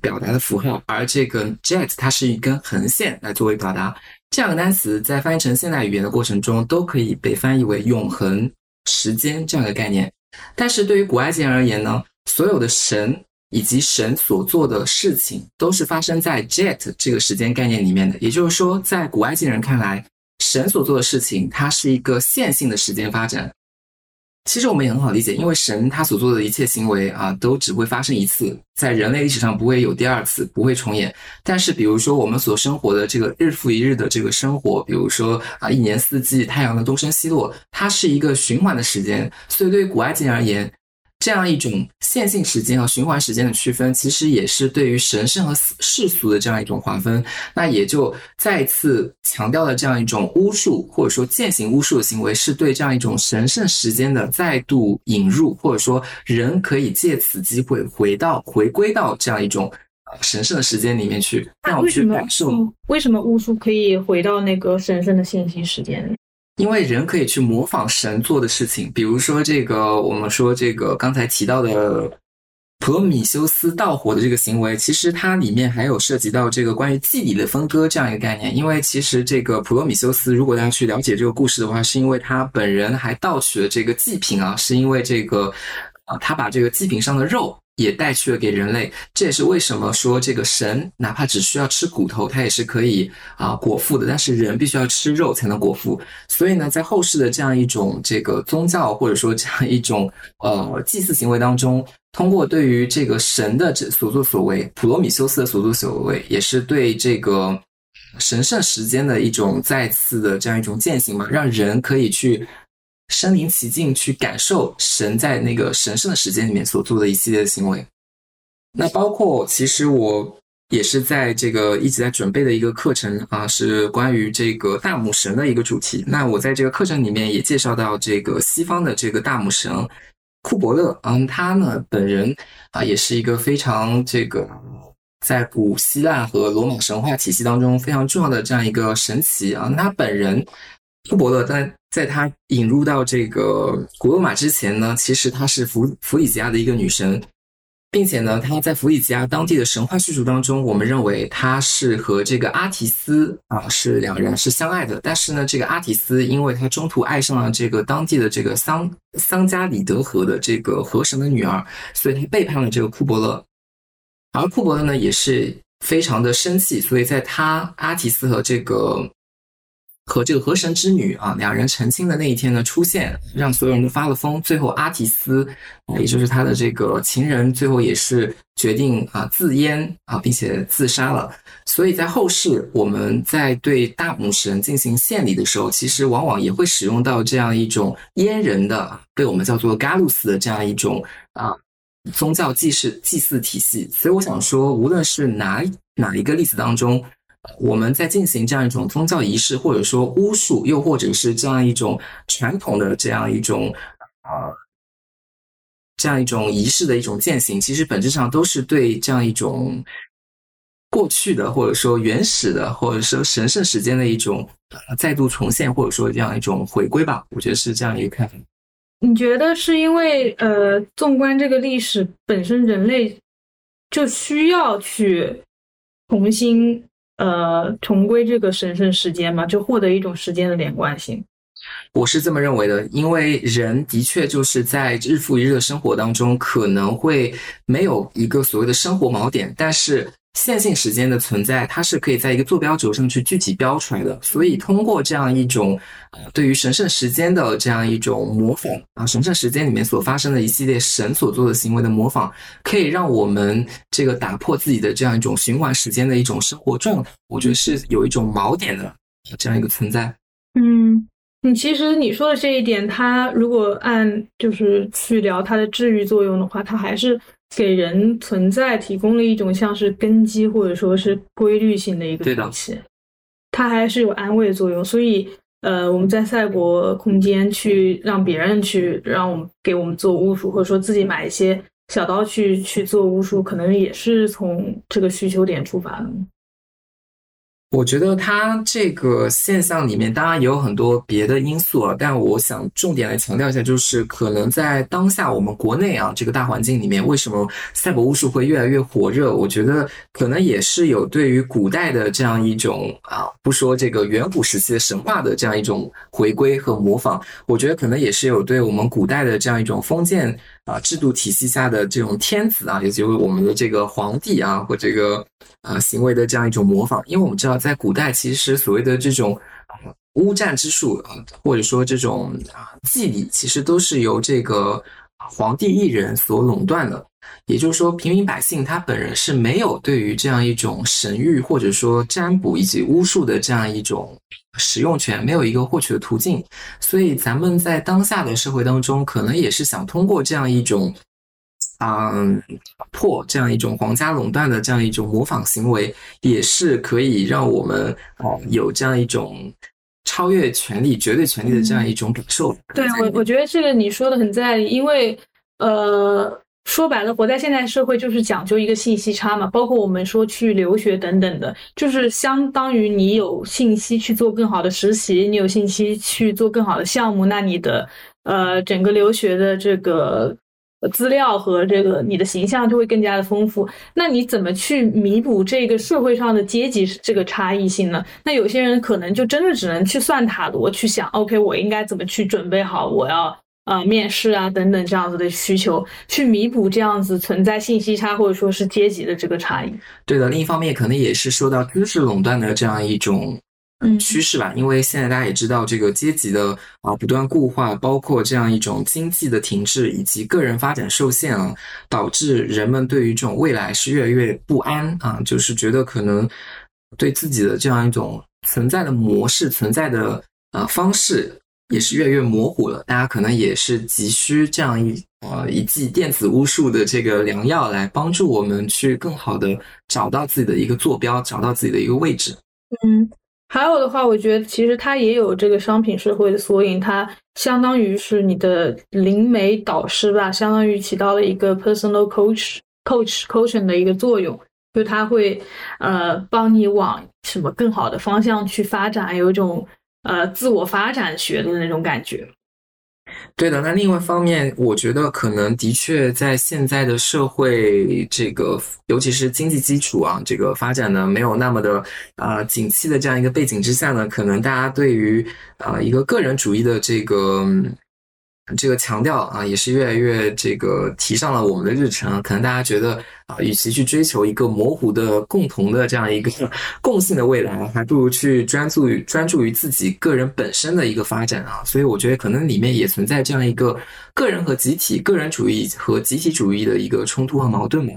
表达的符号，而这个 Jet 它是一根横线来作为表达。这两个单词在翻译成现代语言的过程中，都可以被翻译为永恒时间这样一个概念。但是对于古埃及人而言呢，所有的神以及神所做的事情都是发生在 Jet 这个时间概念里面的。也就是说，在古埃及人看来，神所做的事情它是一个线性的时间发展。其实我们也很好理解，因为神他所做的一切行为啊，都只会发生一次，在人类历史上不会有第二次，不会重演。但是，比如说我们所生活的这个日复一日的这个生活，比如说啊，一年四季太阳的东升西落，它是一个循环的时间。所以，对于古埃及人而言，这样一种线性时间和循环时间的区分，其实也是对于神圣和世俗的这样一种划分。那也就再次强调了这样一种巫术或者说践行巫术的行为，是对这样一种神圣时间的再度引入，或者说人可以借此机会回到回归到这样一种神圣的时间里面去，让我去感受。为什么巫术可以回到那个神圣的线性时间？因为人可以去模仿神做的事情，比如说这个，我们说这个刚才提到的普罗米修斯盗火的这个行为，其实它里面还有涉及到这个关于祭礼的分割这样一个概念。因为其实这个普罗米修斯，如果大家去了解这个故事的话，是因为他本人还盗取了这个祭品啊，是因为这个啊，他把这个祭品上的肉。也带去了给人类，这也是为什么说这个神哪怕只需要吃骨头，他也是可以啊果腹的。但是人必须要吃肉才能果腹。所以呢，在后世的这样一种这个宗教或者说这样一种呃祭祀行为当中，通过对于这个神的这所作所为，普罗米修斯的所作所为，也是对这个神圣时间的一种再次的这样一种践行嘛，让人可以去。身临其境去感受神在那个神圣的时间里面所做的一系列的行为，那包括其实我也是在这个一直在准备的一个课程啊，是关于这个大母神的一个主题。那我在这个课程里面也介绍到这个西方的这个大母神库伯勒，嗯，他呢本人啊也是一个非常这个在古希腊和罗马神话体系当中非常重要的这样一个神奇啊，那他本人。库伯勒在在他引入到这个古罗马之前呢，其实她是弗弗里吉亚的一个女神，并且呢，她在弗里吉亚当地的神话叙述当中，我们认为她是和这个阿提斯啊是两人是相爱的。但是呢，这个阿提斯因为他中途爱上了这个当地的这个桑桑加里德河的这个河神的女儿，所以他背叛了这个库伯勒。而库伯勒呢也是非常的生气，所以在他阿提斯和这个。和这个河神之女啊，两人成亲的那一天呢，出现让所有人都发了疯。最后，阿提斯，也就是他的这个情人，最后也是决定啊自阉啊，并且自杀了。所以在后世，我们在对大母神进行献礼的时候，其实往往也会使用到这样一种阉人的，被我们叫做 Galus 的这样一种啊宗教祭祀祭祀体系。所以我想说，无论是哪哪一个例子当中。我们在进行这样一种宗教仪式，或者说巫术，又或者是这样一种传统的这样一种啊，这样一种仪式的一种践行，其实本质上都是对这样一种过去的，或者说原始的，或者说神圣时间的一种再度重现，或者说这样一种回归吧。我觉得是这样一个看法。你觉得是因为呃，纵观这个历史本身，人类就需要去重新。呃，重归这个神圣时间嘛，就获得一种时间的连贯性。我是这么认为的，因为人的确就是在日复一日的生活当中，可能会没有一个所谓的生活锚点，但是。线性时间的存在，它是可以在一个坐标轴上去具体标出来的。所以，通过这样一种呃，对于神圣时间的这样一种模仿啊，神圣时间里面所发生的一系列神所做的行为的模仿，可以让我们这个打破自己的这样一种循环时间的一种生活状态。我觉得是有一种锚点的这样一个存在。嗯，你其实你说的这一点，它如果按就是去聊它的治愈作用的话，它还是。给人存在提供了一种像是根基或者说是规律性的一个东西，它还是有安慰作用。所以，呃，我们在赛博空间去让别人去让我们给我们做巫术，或者说自己买一些小刀去去做巫术，可能也是从这个需求点出发的。我觉得它这个现象里面当然也有很多别的因素啊，但我想重点来强调一下，就是可能在当下我们国内啊这个大环境里面，为什么赛博巫术会越来越火热？我觉得可能也是有对于古代的这样一种啊，不说这个远古时期的神话的这样一种回归和模仿，我觉得可能也是有对我们古代的这样一种封建啊制度体系下的这种天子啊，也就是我们的这个皇帝啊或这个。啊，行为的这样一种模仿，因为我们知道，在古代其实所谓的这种巫战之术啊，或者说这种啊祭礼，其实都是由这个皇帝一人所垄断的。也就是说，平民百姓他本人是没有对于这样一种神谕或者说占卜以及巫术的这样一种使用权，没有一个获取的途径。所以，咱们在当下的社会当中，可能也是想通过这样一种。嗯，破这样一种皇家垄断的这样一种模仿行为，也是可以让我们哦有这样一种超越权力、绝对权力的这样一种感受。对我，我觉得这个你说的很在理，因为呃，说白了，活在现代社会就是讲究一个信息差嘛。包括我们说去留学等等的，就是相当于你有信息去做更好的实习，你有信息去做更好的项目，那你的呃整个留学的这个。资料和这个你的形象就会更加的丰富。那你怎么去弥补这个社会上的阶级这个差异性呢？那有些人可能就真的只能去算塔罗，去想，OK，我应该怎么去准备好我要啊面试啊等等这样子的需求，去弥补这样子存在信息差或者说是阶级的这个差异。对的，另一方面可能也是受到知识垄断的这样一种。嗯，趋势吧，因为现在大家也知道，这个阶级的啊不断固化，包括这样一种经济的停滞以及个人发展受限啊，导致人们对于这种未来是越来越不安啊，就是觉得可能对自己的这样一种存在的模式、存在的啊方式也是越来越模糊了。大家可能也是急需这样一呃一剂电子巫术的这个良药来帮助我们去更好的找到自己的一个坐标，找到自己的一个位置。嗯。还有的话，我觉得其实它也有这个商品社会的缩影，它相当于是你的灵媒导师吧，相当于起到了一个 personal coach coach coaching 的一个作用，就他会呃帮你往什么更好的方向去发展，有一种呃自我发展学的那种感觉。对的，那另外一方面，我觉得可能的确在现在的社会，这个尤其是经济基础啊，这个发展呢没有那么的啊景气的这样一个背景之下呢，可能大家对于啊一个个人主义的这个。这个强调啊，也是越来越这个提上了我们的日程。可能大家觉得啊，与其去追求一个模糊的共同的这样一个 <laughs> 共性的未来，还不如去专注于专注于自己个人本身的一个发展啊。所以我觉得可能里面也存在这样一个个人和集体、个人主义和集体主义的一个冲突和矛盾吧。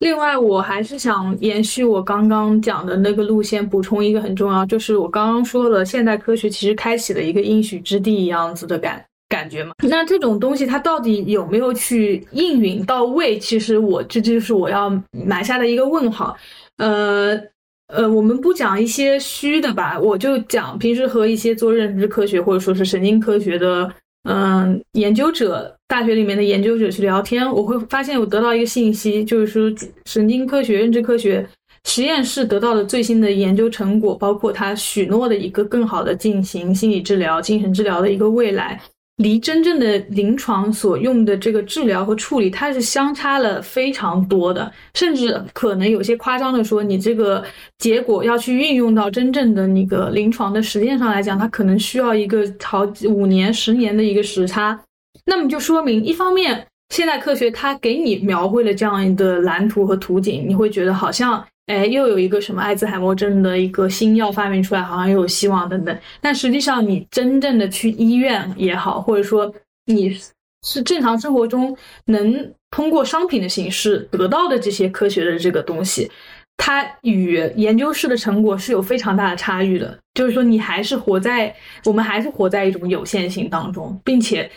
另外，我还是想延续我刚刚讲的那个路线，补充一个很重要，就是我刚刚说了，现代科学其实开启了一个应许之地一样子的感。感觉嘛，那这种东西它到底有没有去应允到位？其实我这就是我要埋下的一个问号。呃呃，我们不讲一些虚的吧，我就讲平时和一些做认知科学或者说是神经科学的嗯研究者，大学里面的研究者去聊天，我会发现我得到一个信息，就是说神经科学、认知科学实验室得到的最新的研究成果，包括他许诺的一个更好的进行心理治疗、精神治疗的一个未来。离真正的临床所用的这个治疗和处理，它是相差了非常多的，甚至可能有些夸张的说，你这个结果要去运用到真正的那个临床的实践上来讲，它可能需要一个好五年、十年的一个时差。那么就说明，一方面现代科学它给你描绘了这样一个蓝图和图景，你会觉得好像。哎，又有一个什么艾滋海默症的一个新药发明出来，好像又有希望等等。但实际上，你真正的去医院也好，或者说你是正常生活中能通过商品的形式得到的这些科学的这个东西，它与研究室的成果是有非常大的差异的。就是说，你还是活在我们还是活在一种有限性当中，并且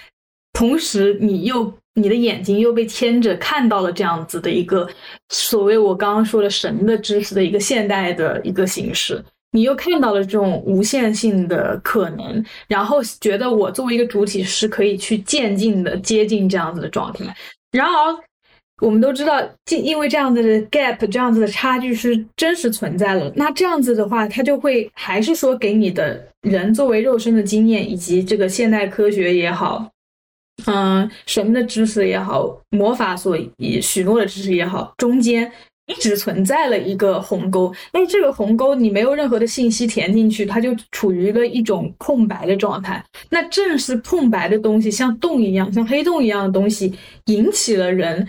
同时你又。你的眼睛又被牵着看到了这样子的一个所谓我刚刚说的神的知识的一个现代的一个形式，你又看到了这种无限性的可能，然后觉得我作为一个主体是可以去渐进的接近这样子的状态。然而，我们都知道，因因为这样子的 gap，这样子的差距是真实存在了。那这样子的话，它就会还是说给你的人作为肉身的经验，以及这个现代科学也好，嗯，神的知识也好，魔法所以许诺的知识也好，中间。一直存在了一个鸿沟，那这个鸿沟你没有任何的信息填进去，它就处于了一种空白的状态。那正是空白的东西，像洞一样，像黑洞一样的东西，引起了人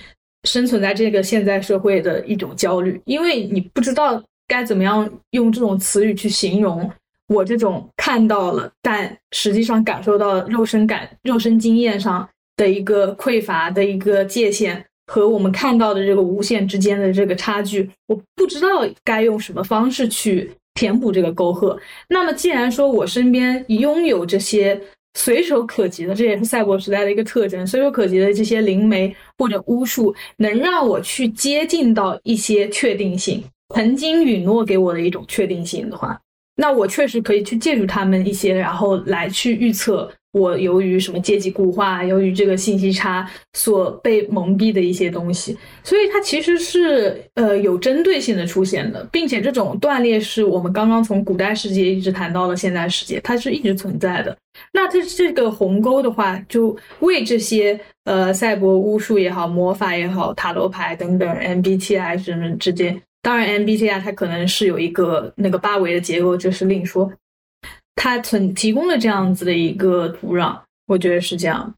生存在这个现在社会的一种焦虑，因为你不知道该怎么样用这种词语去形容我这种看到了，但实际上感受到肉身感、肉身经验上的一个匮乏的一个界限。和我们看到的这个无限之间的这个差距，我不知道该用什么方式去填补这个沟壑。那么，既然说我身边拥有这些随手可及的，这也是赛博时代的一个特征，随手可及的这些灵媒或者巫术，能让我去接近到一些确定性，曾经允诺给我的一种确定性的话，那我确实可以去借助他们一些，然后来去预测。我由于什么阶级固化，由于这个信息差所被蒙蔽的一些东西，所以它其实是呃有针对性的出现的，并且这种断裂是我们刚刚从古代世界一直谈到了现代世界，它是一直存在的。那这这个鸿沟的话，就为这些呃赛博巫术也好，魔法也好，塔罗牌等等，MBTI 什么之间，当然 MBTI 它可能是有一个那个八维的结构，这是另说。它存提供了这样子的一个土壤，我觉得是这样，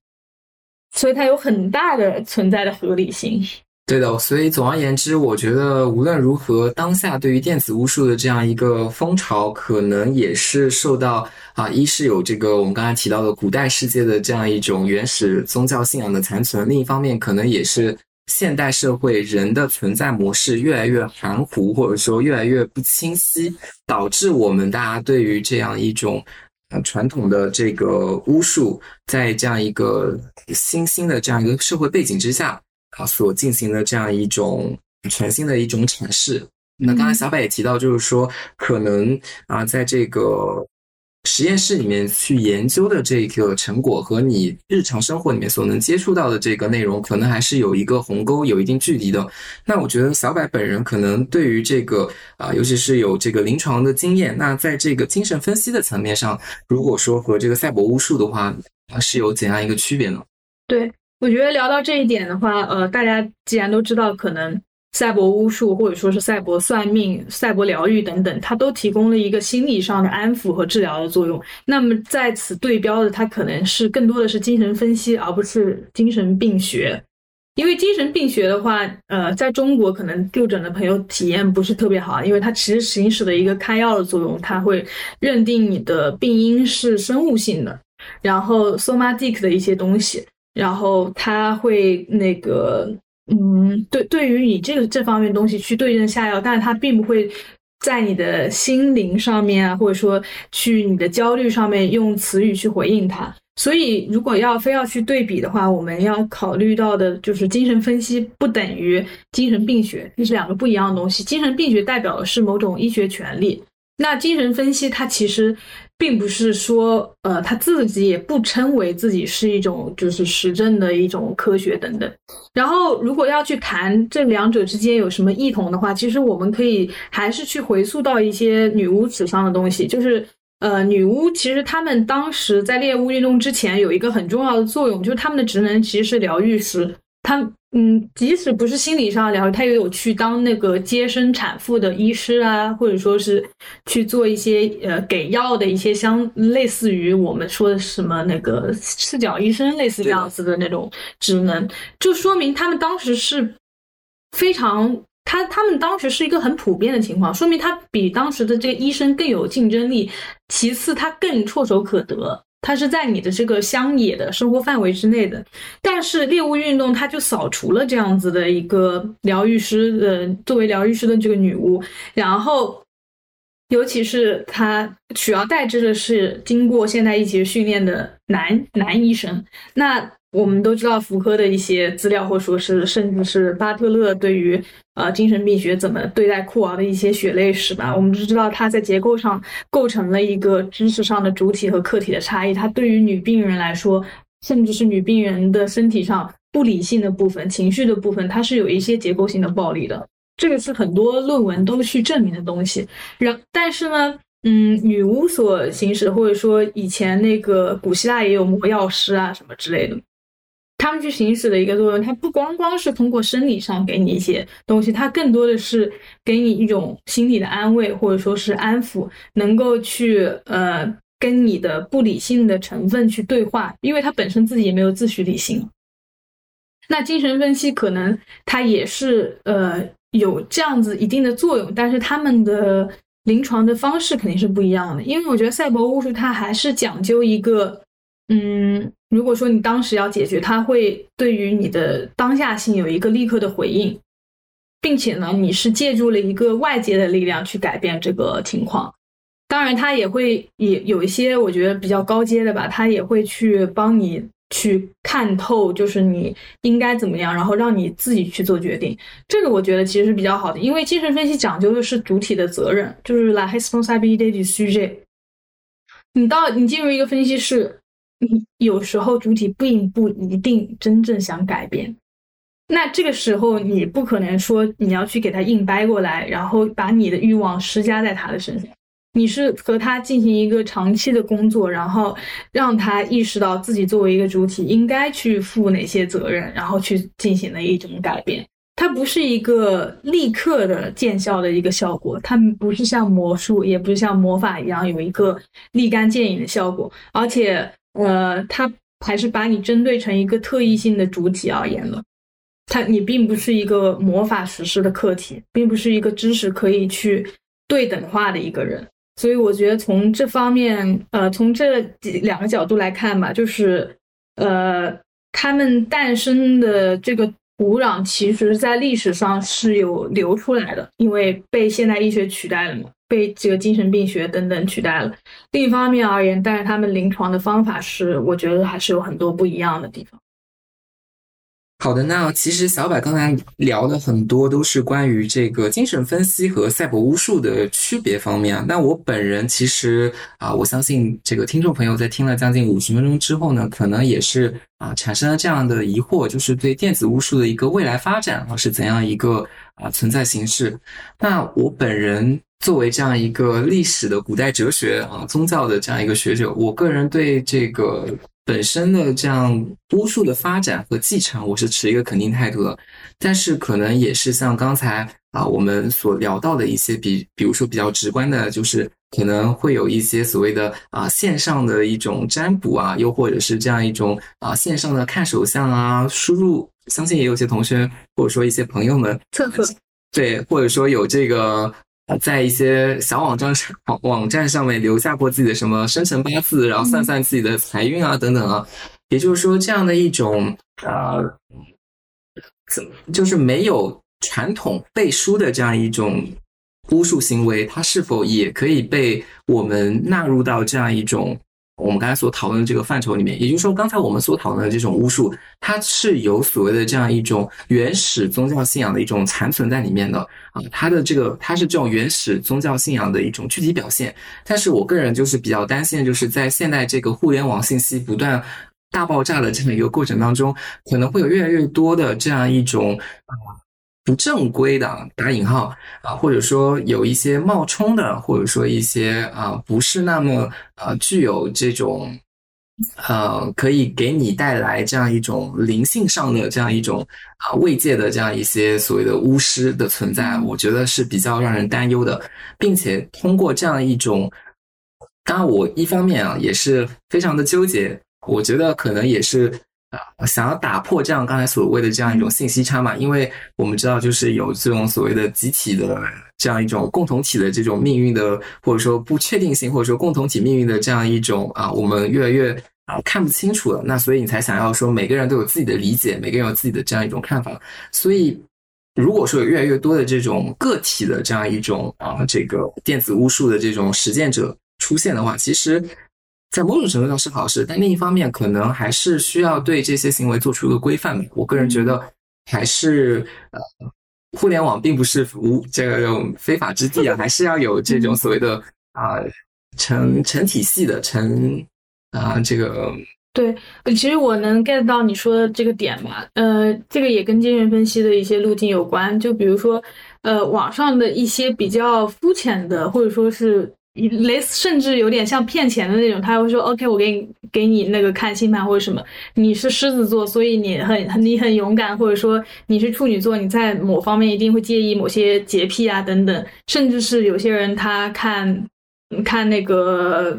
所以它有很大的存在的合理性。对的，所以总而言之，我觉得无论如何，当下对于电子巫术的这样一个风潮，可能也是受到啊，一是有这个我们刚才提到的古代世界的这样一种原始宗教信仰的残存，另一方面可能也是。现代社会人的存在模式越来越含糊，或者说越来越不清晰，导致我们大家对于这样一种呃传统的这个巫术，在这样一个新兴的这样一个社会背景之下啊，所进行的这样一种全新的一种阐释。那刚才小柏也提到，就是说可能啊，在这个。实验室里面去研究的这个成果和你日常生活里面所能接触到的这个内容，可能还是有一个鸿沟，有一定距离的。那我觉得小柏本人可能对于这个啊，尤其是有这个临床的经验，那在这个精神分析的层面上，如果说和这个赛博巫术的话，它是有怎样一个区别呢？对，我觉得聊到这一点的话，呃，大家既然都知道，可能。赛博巫术，或者说是赛博算命、赛博疗愈等等，它都提供了一个心理上的安抚和治疗的作用。那么在此对标的，它可能是更多的是精神分析，而不是精神病学。因为精神病学的话，呃，在中国可能就诊的朋友体验不是特别好，因为它其实行使的一个开药的作用，它会认定你的病因是生物性的，然后 somatic 的一些东西，然后它会那个。嗯，对，对于你这个这方面东西去对症下药，但是它并不会在你的心灵上面啊，或者说去你的焦虑上面用词语去回应它。所以，如果要非要去对比的话，我们要考虑到的就是精神分析不等于精神病学，这是两个不一样的东西。精神病学代表的是某种医学权利，那精神分析它其实。并不是说，呃，他自己也不称为自己是一种就是实证的一种科学等等。然后，如果要去谈这两者之间有什么异同的话，其实我们可以还是去回溯到一些女巫史上的东西。就是，呃，女巫其实她们当时在猎巫运动之前有一个很重要的作用，就是她们的职能其实是疗愈师。她嗯，即使不是心理上疗愈，他也有去当那个接生产妇的医师啊，或者说是去做一些呃给药的一些相类似于我们说的什么那个赤脚医生类似这样子的那种职能，就说明他们当时是非常他他们当时是一个很普遍的情况，说明他比当时的这个医生更有竞争力，其次他更唾手可得。它是在你的这个乡野的生活范围之内的，但是猎物运动它就扫除了这样子的一个疗愈师的作为疗愈师的这个女巫，然后，尤其是它取而代之的是经过现代医学训练的男男医生，那。我们都知道福柯的一些资料，或说是甚至是巴特勒对于呃精神病学怎么对待酷儿的一些血泪史吧。我们就知道他在结构上构成了一个知识上的主体和客体的差异。他对于女病人来说，甚至是女病人的身体上不理性的部分、情绪的部分，它是有一些结构性的暴力的。这个是很多论文都去证明的东西。然但是呢，嗯，女巫所行使，或者说以前那个古希腊也有魔药师啊什么之类的。他们去行使的一个作用，它不光光是通过生理上给你一些东西，它更多的是给你一种心理的安慰，或者说是安抚，能够去呃跟你的不理性的成分去对话，因为它本身自己也没有自诩理性。那精神分析可能它也是呃有这样子一定的作用，但是他们的临床的方式肯定是不一样的，因为我觉得赛博巫术它还是讲究一个嗯。如果说你当时要解决，它会对于你的当下性有一个立刻的回应，并且呢，你是借助了一个外界的力量去改变这个情况。当然，它也会也有一些我觉得比较高阶的吧，它也会去帮你去看透，就是你应该怎么样，然后让你自己去做决定。这个我觉得其实是比较好的，因为精神分析讲究的是主体的责任，就是 la responsabilité du sujet。你到你进入一个分析室。你有时候主体并不一定真正想改变，那这个时候你不可能说你要去给他硬掰过来，然后把你的欲望施加在他的身上。你是和他进行一个长期的工作，然后让他意识到自己作为一个主体应该去负哪些责任，然后去进行的一种改变。它不是一个立刻的见效的一个效果，它不是像魔术，也不是像魔法一样有一个立竿见影的效果，而且。呃，他还是把你针对成一个特异性的主体而言了，他你并不是一个魔法实施的课题，并不是一个知识可以去对等化的一个人，所以我觉得从这方面，呃，从这几两个角度来看吧，就是呃，他们诞生的这个土壤，其实在历史上是有流出来的，因为被现代医学取代了嘛。被这个精神病学等等取代了。另一方面而言，但是他们临床的方法是，我觉得还是有很多不一样的地方。好的，那其实小柏刚才聊的很多都是关于这个精神分析和赛博巫术的区别方面。那我本人其实啊，我相信这个听众朋友在听了将近五十分钟之后呢，可能也是啊产生了这样的疑惑，就是对电子巫术的一个未来发展啊是怎样一个啊存在形式。那我本人。作为这样一个历史的古代哲学啊，宗教的这样一个学者，我个人对这个本身的这样巫术的发展和继承，我是持一个肯定态度的。但是可能也是像刚才啊我们所聊到的一些比，比如说比较直观的，就是可能会有一些所谓的啊线上的一种占卜啊，又或者是这样一种啊线上的看手相啊，输入，相信也有些同学或者说一些朋友们测测，对，或者说有这个。在一些小网站上网站上面留下过自己的什么生辰八字，然后算算自己的财运啊等等啊，也就是说这样的一种呃，怎么就是没有传统背书的这样一种巫术行为，它是否也可以被我们纳入到这样一种？我们刚才所讨论的这个范畴里面，也就是说，刚才我们所讨论的这种巫术，它是有所谓的这样一种原始宗教信仰的一种残存在里面的啊，它的这个它是这种原始宗教信仰的一种具体表现。但是我个人就是比较担心，就是在现代这个互联网信息不断大爆炸的这么一个过程当中，可能会有越来越多的这样一种啊。不正规的打引号啊，或者说有一些冒充的，或者说一些啊不是那么呃具有这种呃可以给你带来这样一种灵性上的这样一种啊慰藉的这样一些所谓的巫师的存在，我觉得是比较让人担忧的，并且通过这样一种，当然我一方面啊也是非常的纠结，我觉得可能也是。想要打破这样刚才所谓的这样一种信息差嘛？因为我们知道，就是有这种所谓的集体的这样一种共同体的这种命运的，或者说不确定性，或者说共同体命运的这样一种啊，我们越来越啊看不清楚了。那所以你才想要说，每个人都有自己的理解，每个人有自己的这样一种看法。所以，如果说有越来越多的这种个体的这样一种啊，这个电子巫术的这种实践者出现的话，其实。在某种程度上是好事，但另一方面可能还是需要对这些行为做出一个规范的。我个人觉得，还是呃，互联网并不是无这种非法之地啊，还是要有这种所谓的啊成成体系的成啊这个对，其实我能 get 到你说的这个点嘛，呃，这个也跟精神分析的一些路径有关。就比如说，呃，网上的一些比较肤浅的，或者说是类似，甚至有点像骗钱的那种，他会说，OK，我给你给你那个看星盘或者什么，你是狮子座，所以你很你很勇敢，或者说你是处女座，你在某方面一定会介意某些洁癖啊等等，甚至是有些人他看看那个。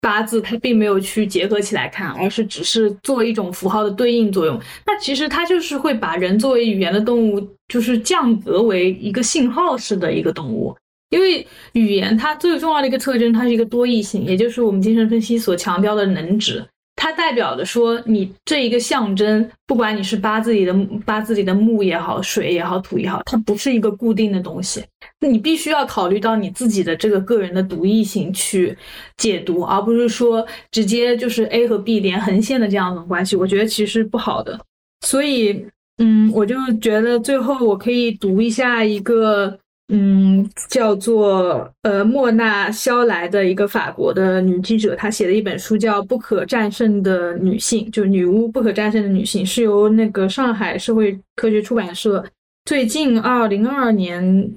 八字他并没有去结合起来看，而是只是做一种符号的对应作用。那其实它就是会把人作为语言的动物，就是降格为一个信号式的一个动物。因为语言它最重要的一个特征，它是一个多义性，也就是我们精神分析所强调的能指。它代表的说，你这一个象征，不管你是八字里的八字里的木也好，水也好，土也好，它不是一个固定的东西。你必须要考虑到你自己的这个个人的独异性去解读，而不是说直接就是 A 和 B 连横线的这样的关系。我觉得其实不好的。所以，嗯，我就觉得最后我可以读一下一个。嗯，叫做呃莫纳肖莱的一个法国的女记者，她写的一本书叫《不可战胜的女性》，就女巫不可战胜的女性，是由那个上海社会科学出版社最近二零二二年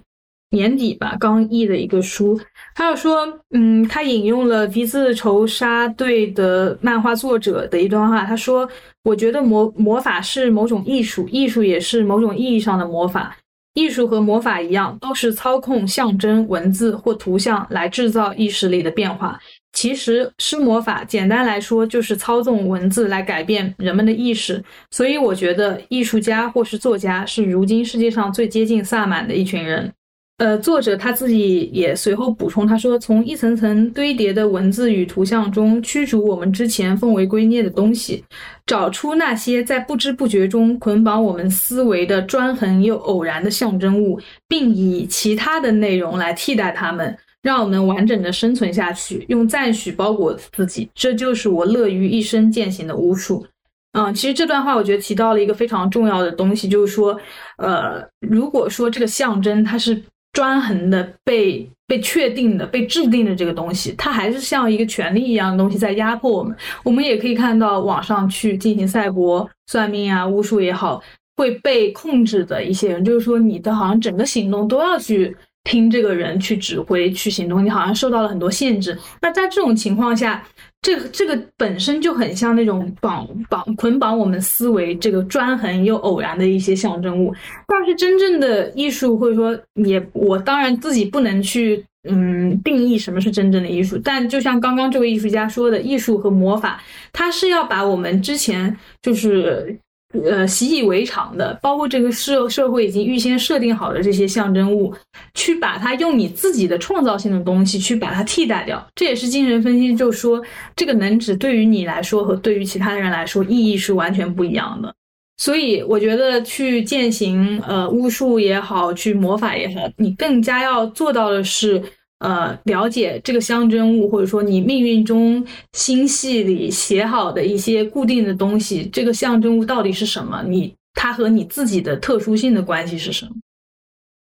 年底吧刚译的一个书。他要说，嗯，他引用了鼻子仇杀队的漫画作者的一段话，他说：“我觉得魔魔法是某种艺术，艺术也是某种意义上的魔法。”艺术和魔法一样，都是操控象征、文字或图像来制造意识里的变化。其实，施魔法简单来说就是操纵文字来改变人们的意识。所以，我觉得艺术家或是作家是如今世界上最接近萨满的一群人。呃，作者他自己也随后补充，他说：“从一层层堆叠的文字与图像中驱逐我们之前奉为圭臬的东西，找出那些在不知不觉中捆绑我们思维的专横又偶然的象征物，并以其他的内容来替代它们，让我们完整的生存下去，用赞许包裹自己。这就是我乐于一生践行的巫术。”嗯，其实这段话我觉得提到了一个非常重要的东西，就是说，呃，如果说这个象征它是。专横的被被确定的被制定的这个东西，它还是像一个权力一样的东西在压迫我们。我们也可以看到网上去进行赛博算命啊、巫术也好，会被控制的一些人，就是说你的好像整个行动都要去听这个人去指挥去行动，你好像受到了很多限制。那在这种情况下，这个这个本身就很像那种绑绑捆绑我们思维这个专横又偶然的一些象征物，但是真正的艺术或者说也我当然自己不能去嗯定义什么是真正的艺术，但就像刚刚这位艺术家说的，艺术和魔法，它是要把我们之前就是。呃，习以为常的，包括这个社社会已经预先设定好的这些象征物，去把它用你自己的创造性的东西去把它替代掉，这也是精神分析就说这个能指对于你来说和对于其他的人来说意义是完全不一样的。所以我觉得去践行呃巫术也好，去魔法也好，你更加要做到的是。呃，了解这个象征物，或者说你命运中星系里写好的一些固定的东西，这个象征物到底是什么？你它和你自己的特殊性的关系是什么？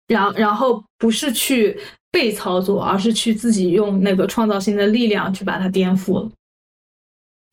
然然后不是去被操作，而是去自己用那个创造性的力量去把它颠覆了。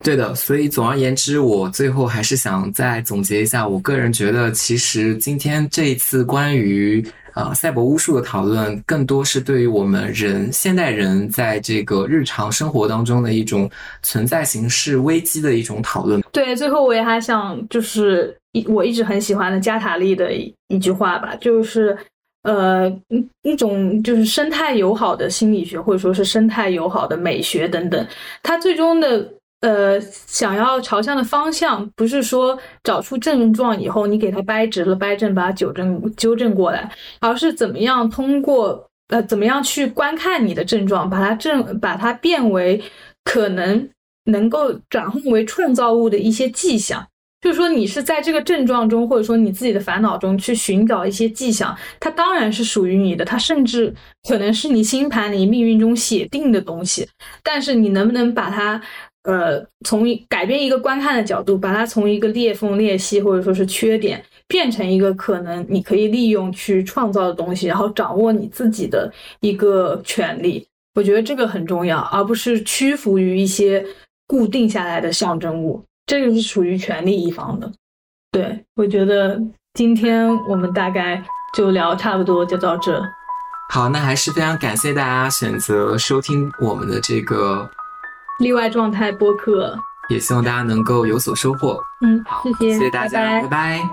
对的，所以总而言之，我最后还是想再总结一下，我个人觉得，其实今天这一次关于。啊，赛博巫术的讨论更多是对于我们人现代人在这个日常生活当中的一种存在形式危机的一种讨论。对，最后我也还想就是一我一直很喜欢的加塔利的一一句话吧，就是呃一一种就是生态友好的心理学或者说是生态友好的美学等等，它最终的。呃，想要朝向的方向不是说找出症状以后你给它掰直了、掰正，把它纠正纠正过来，而是怎么样通过呃怎么样去观看你的症状，把它正把它变为可能能够转换为创造物的一些迹象。就是说，你是在这个症状中，或者说你自己的烦恼中去寻找一些迹象，它当然是属于你的，它甚至可能是你星盘里命运中写定的东西，但是你能不能把它？呃，从改变一个观看的角度，把它从一个裂缝、裂隙或者说是缺点，变成一个可能你可以利用去创造的东西，然后掌握你自己的一个权利，我觉得这个很重要，而不是屈服于一些固定下来的象征物。这个是属于权力一方的。对，我觉得今天我们大概就聊差不多就到这。好，那还是非常感谢大家选择收听我们的这个例外状态播客，也希望大家能够有所收获。嗯，好，谢谢，谢谢大家，拜拜。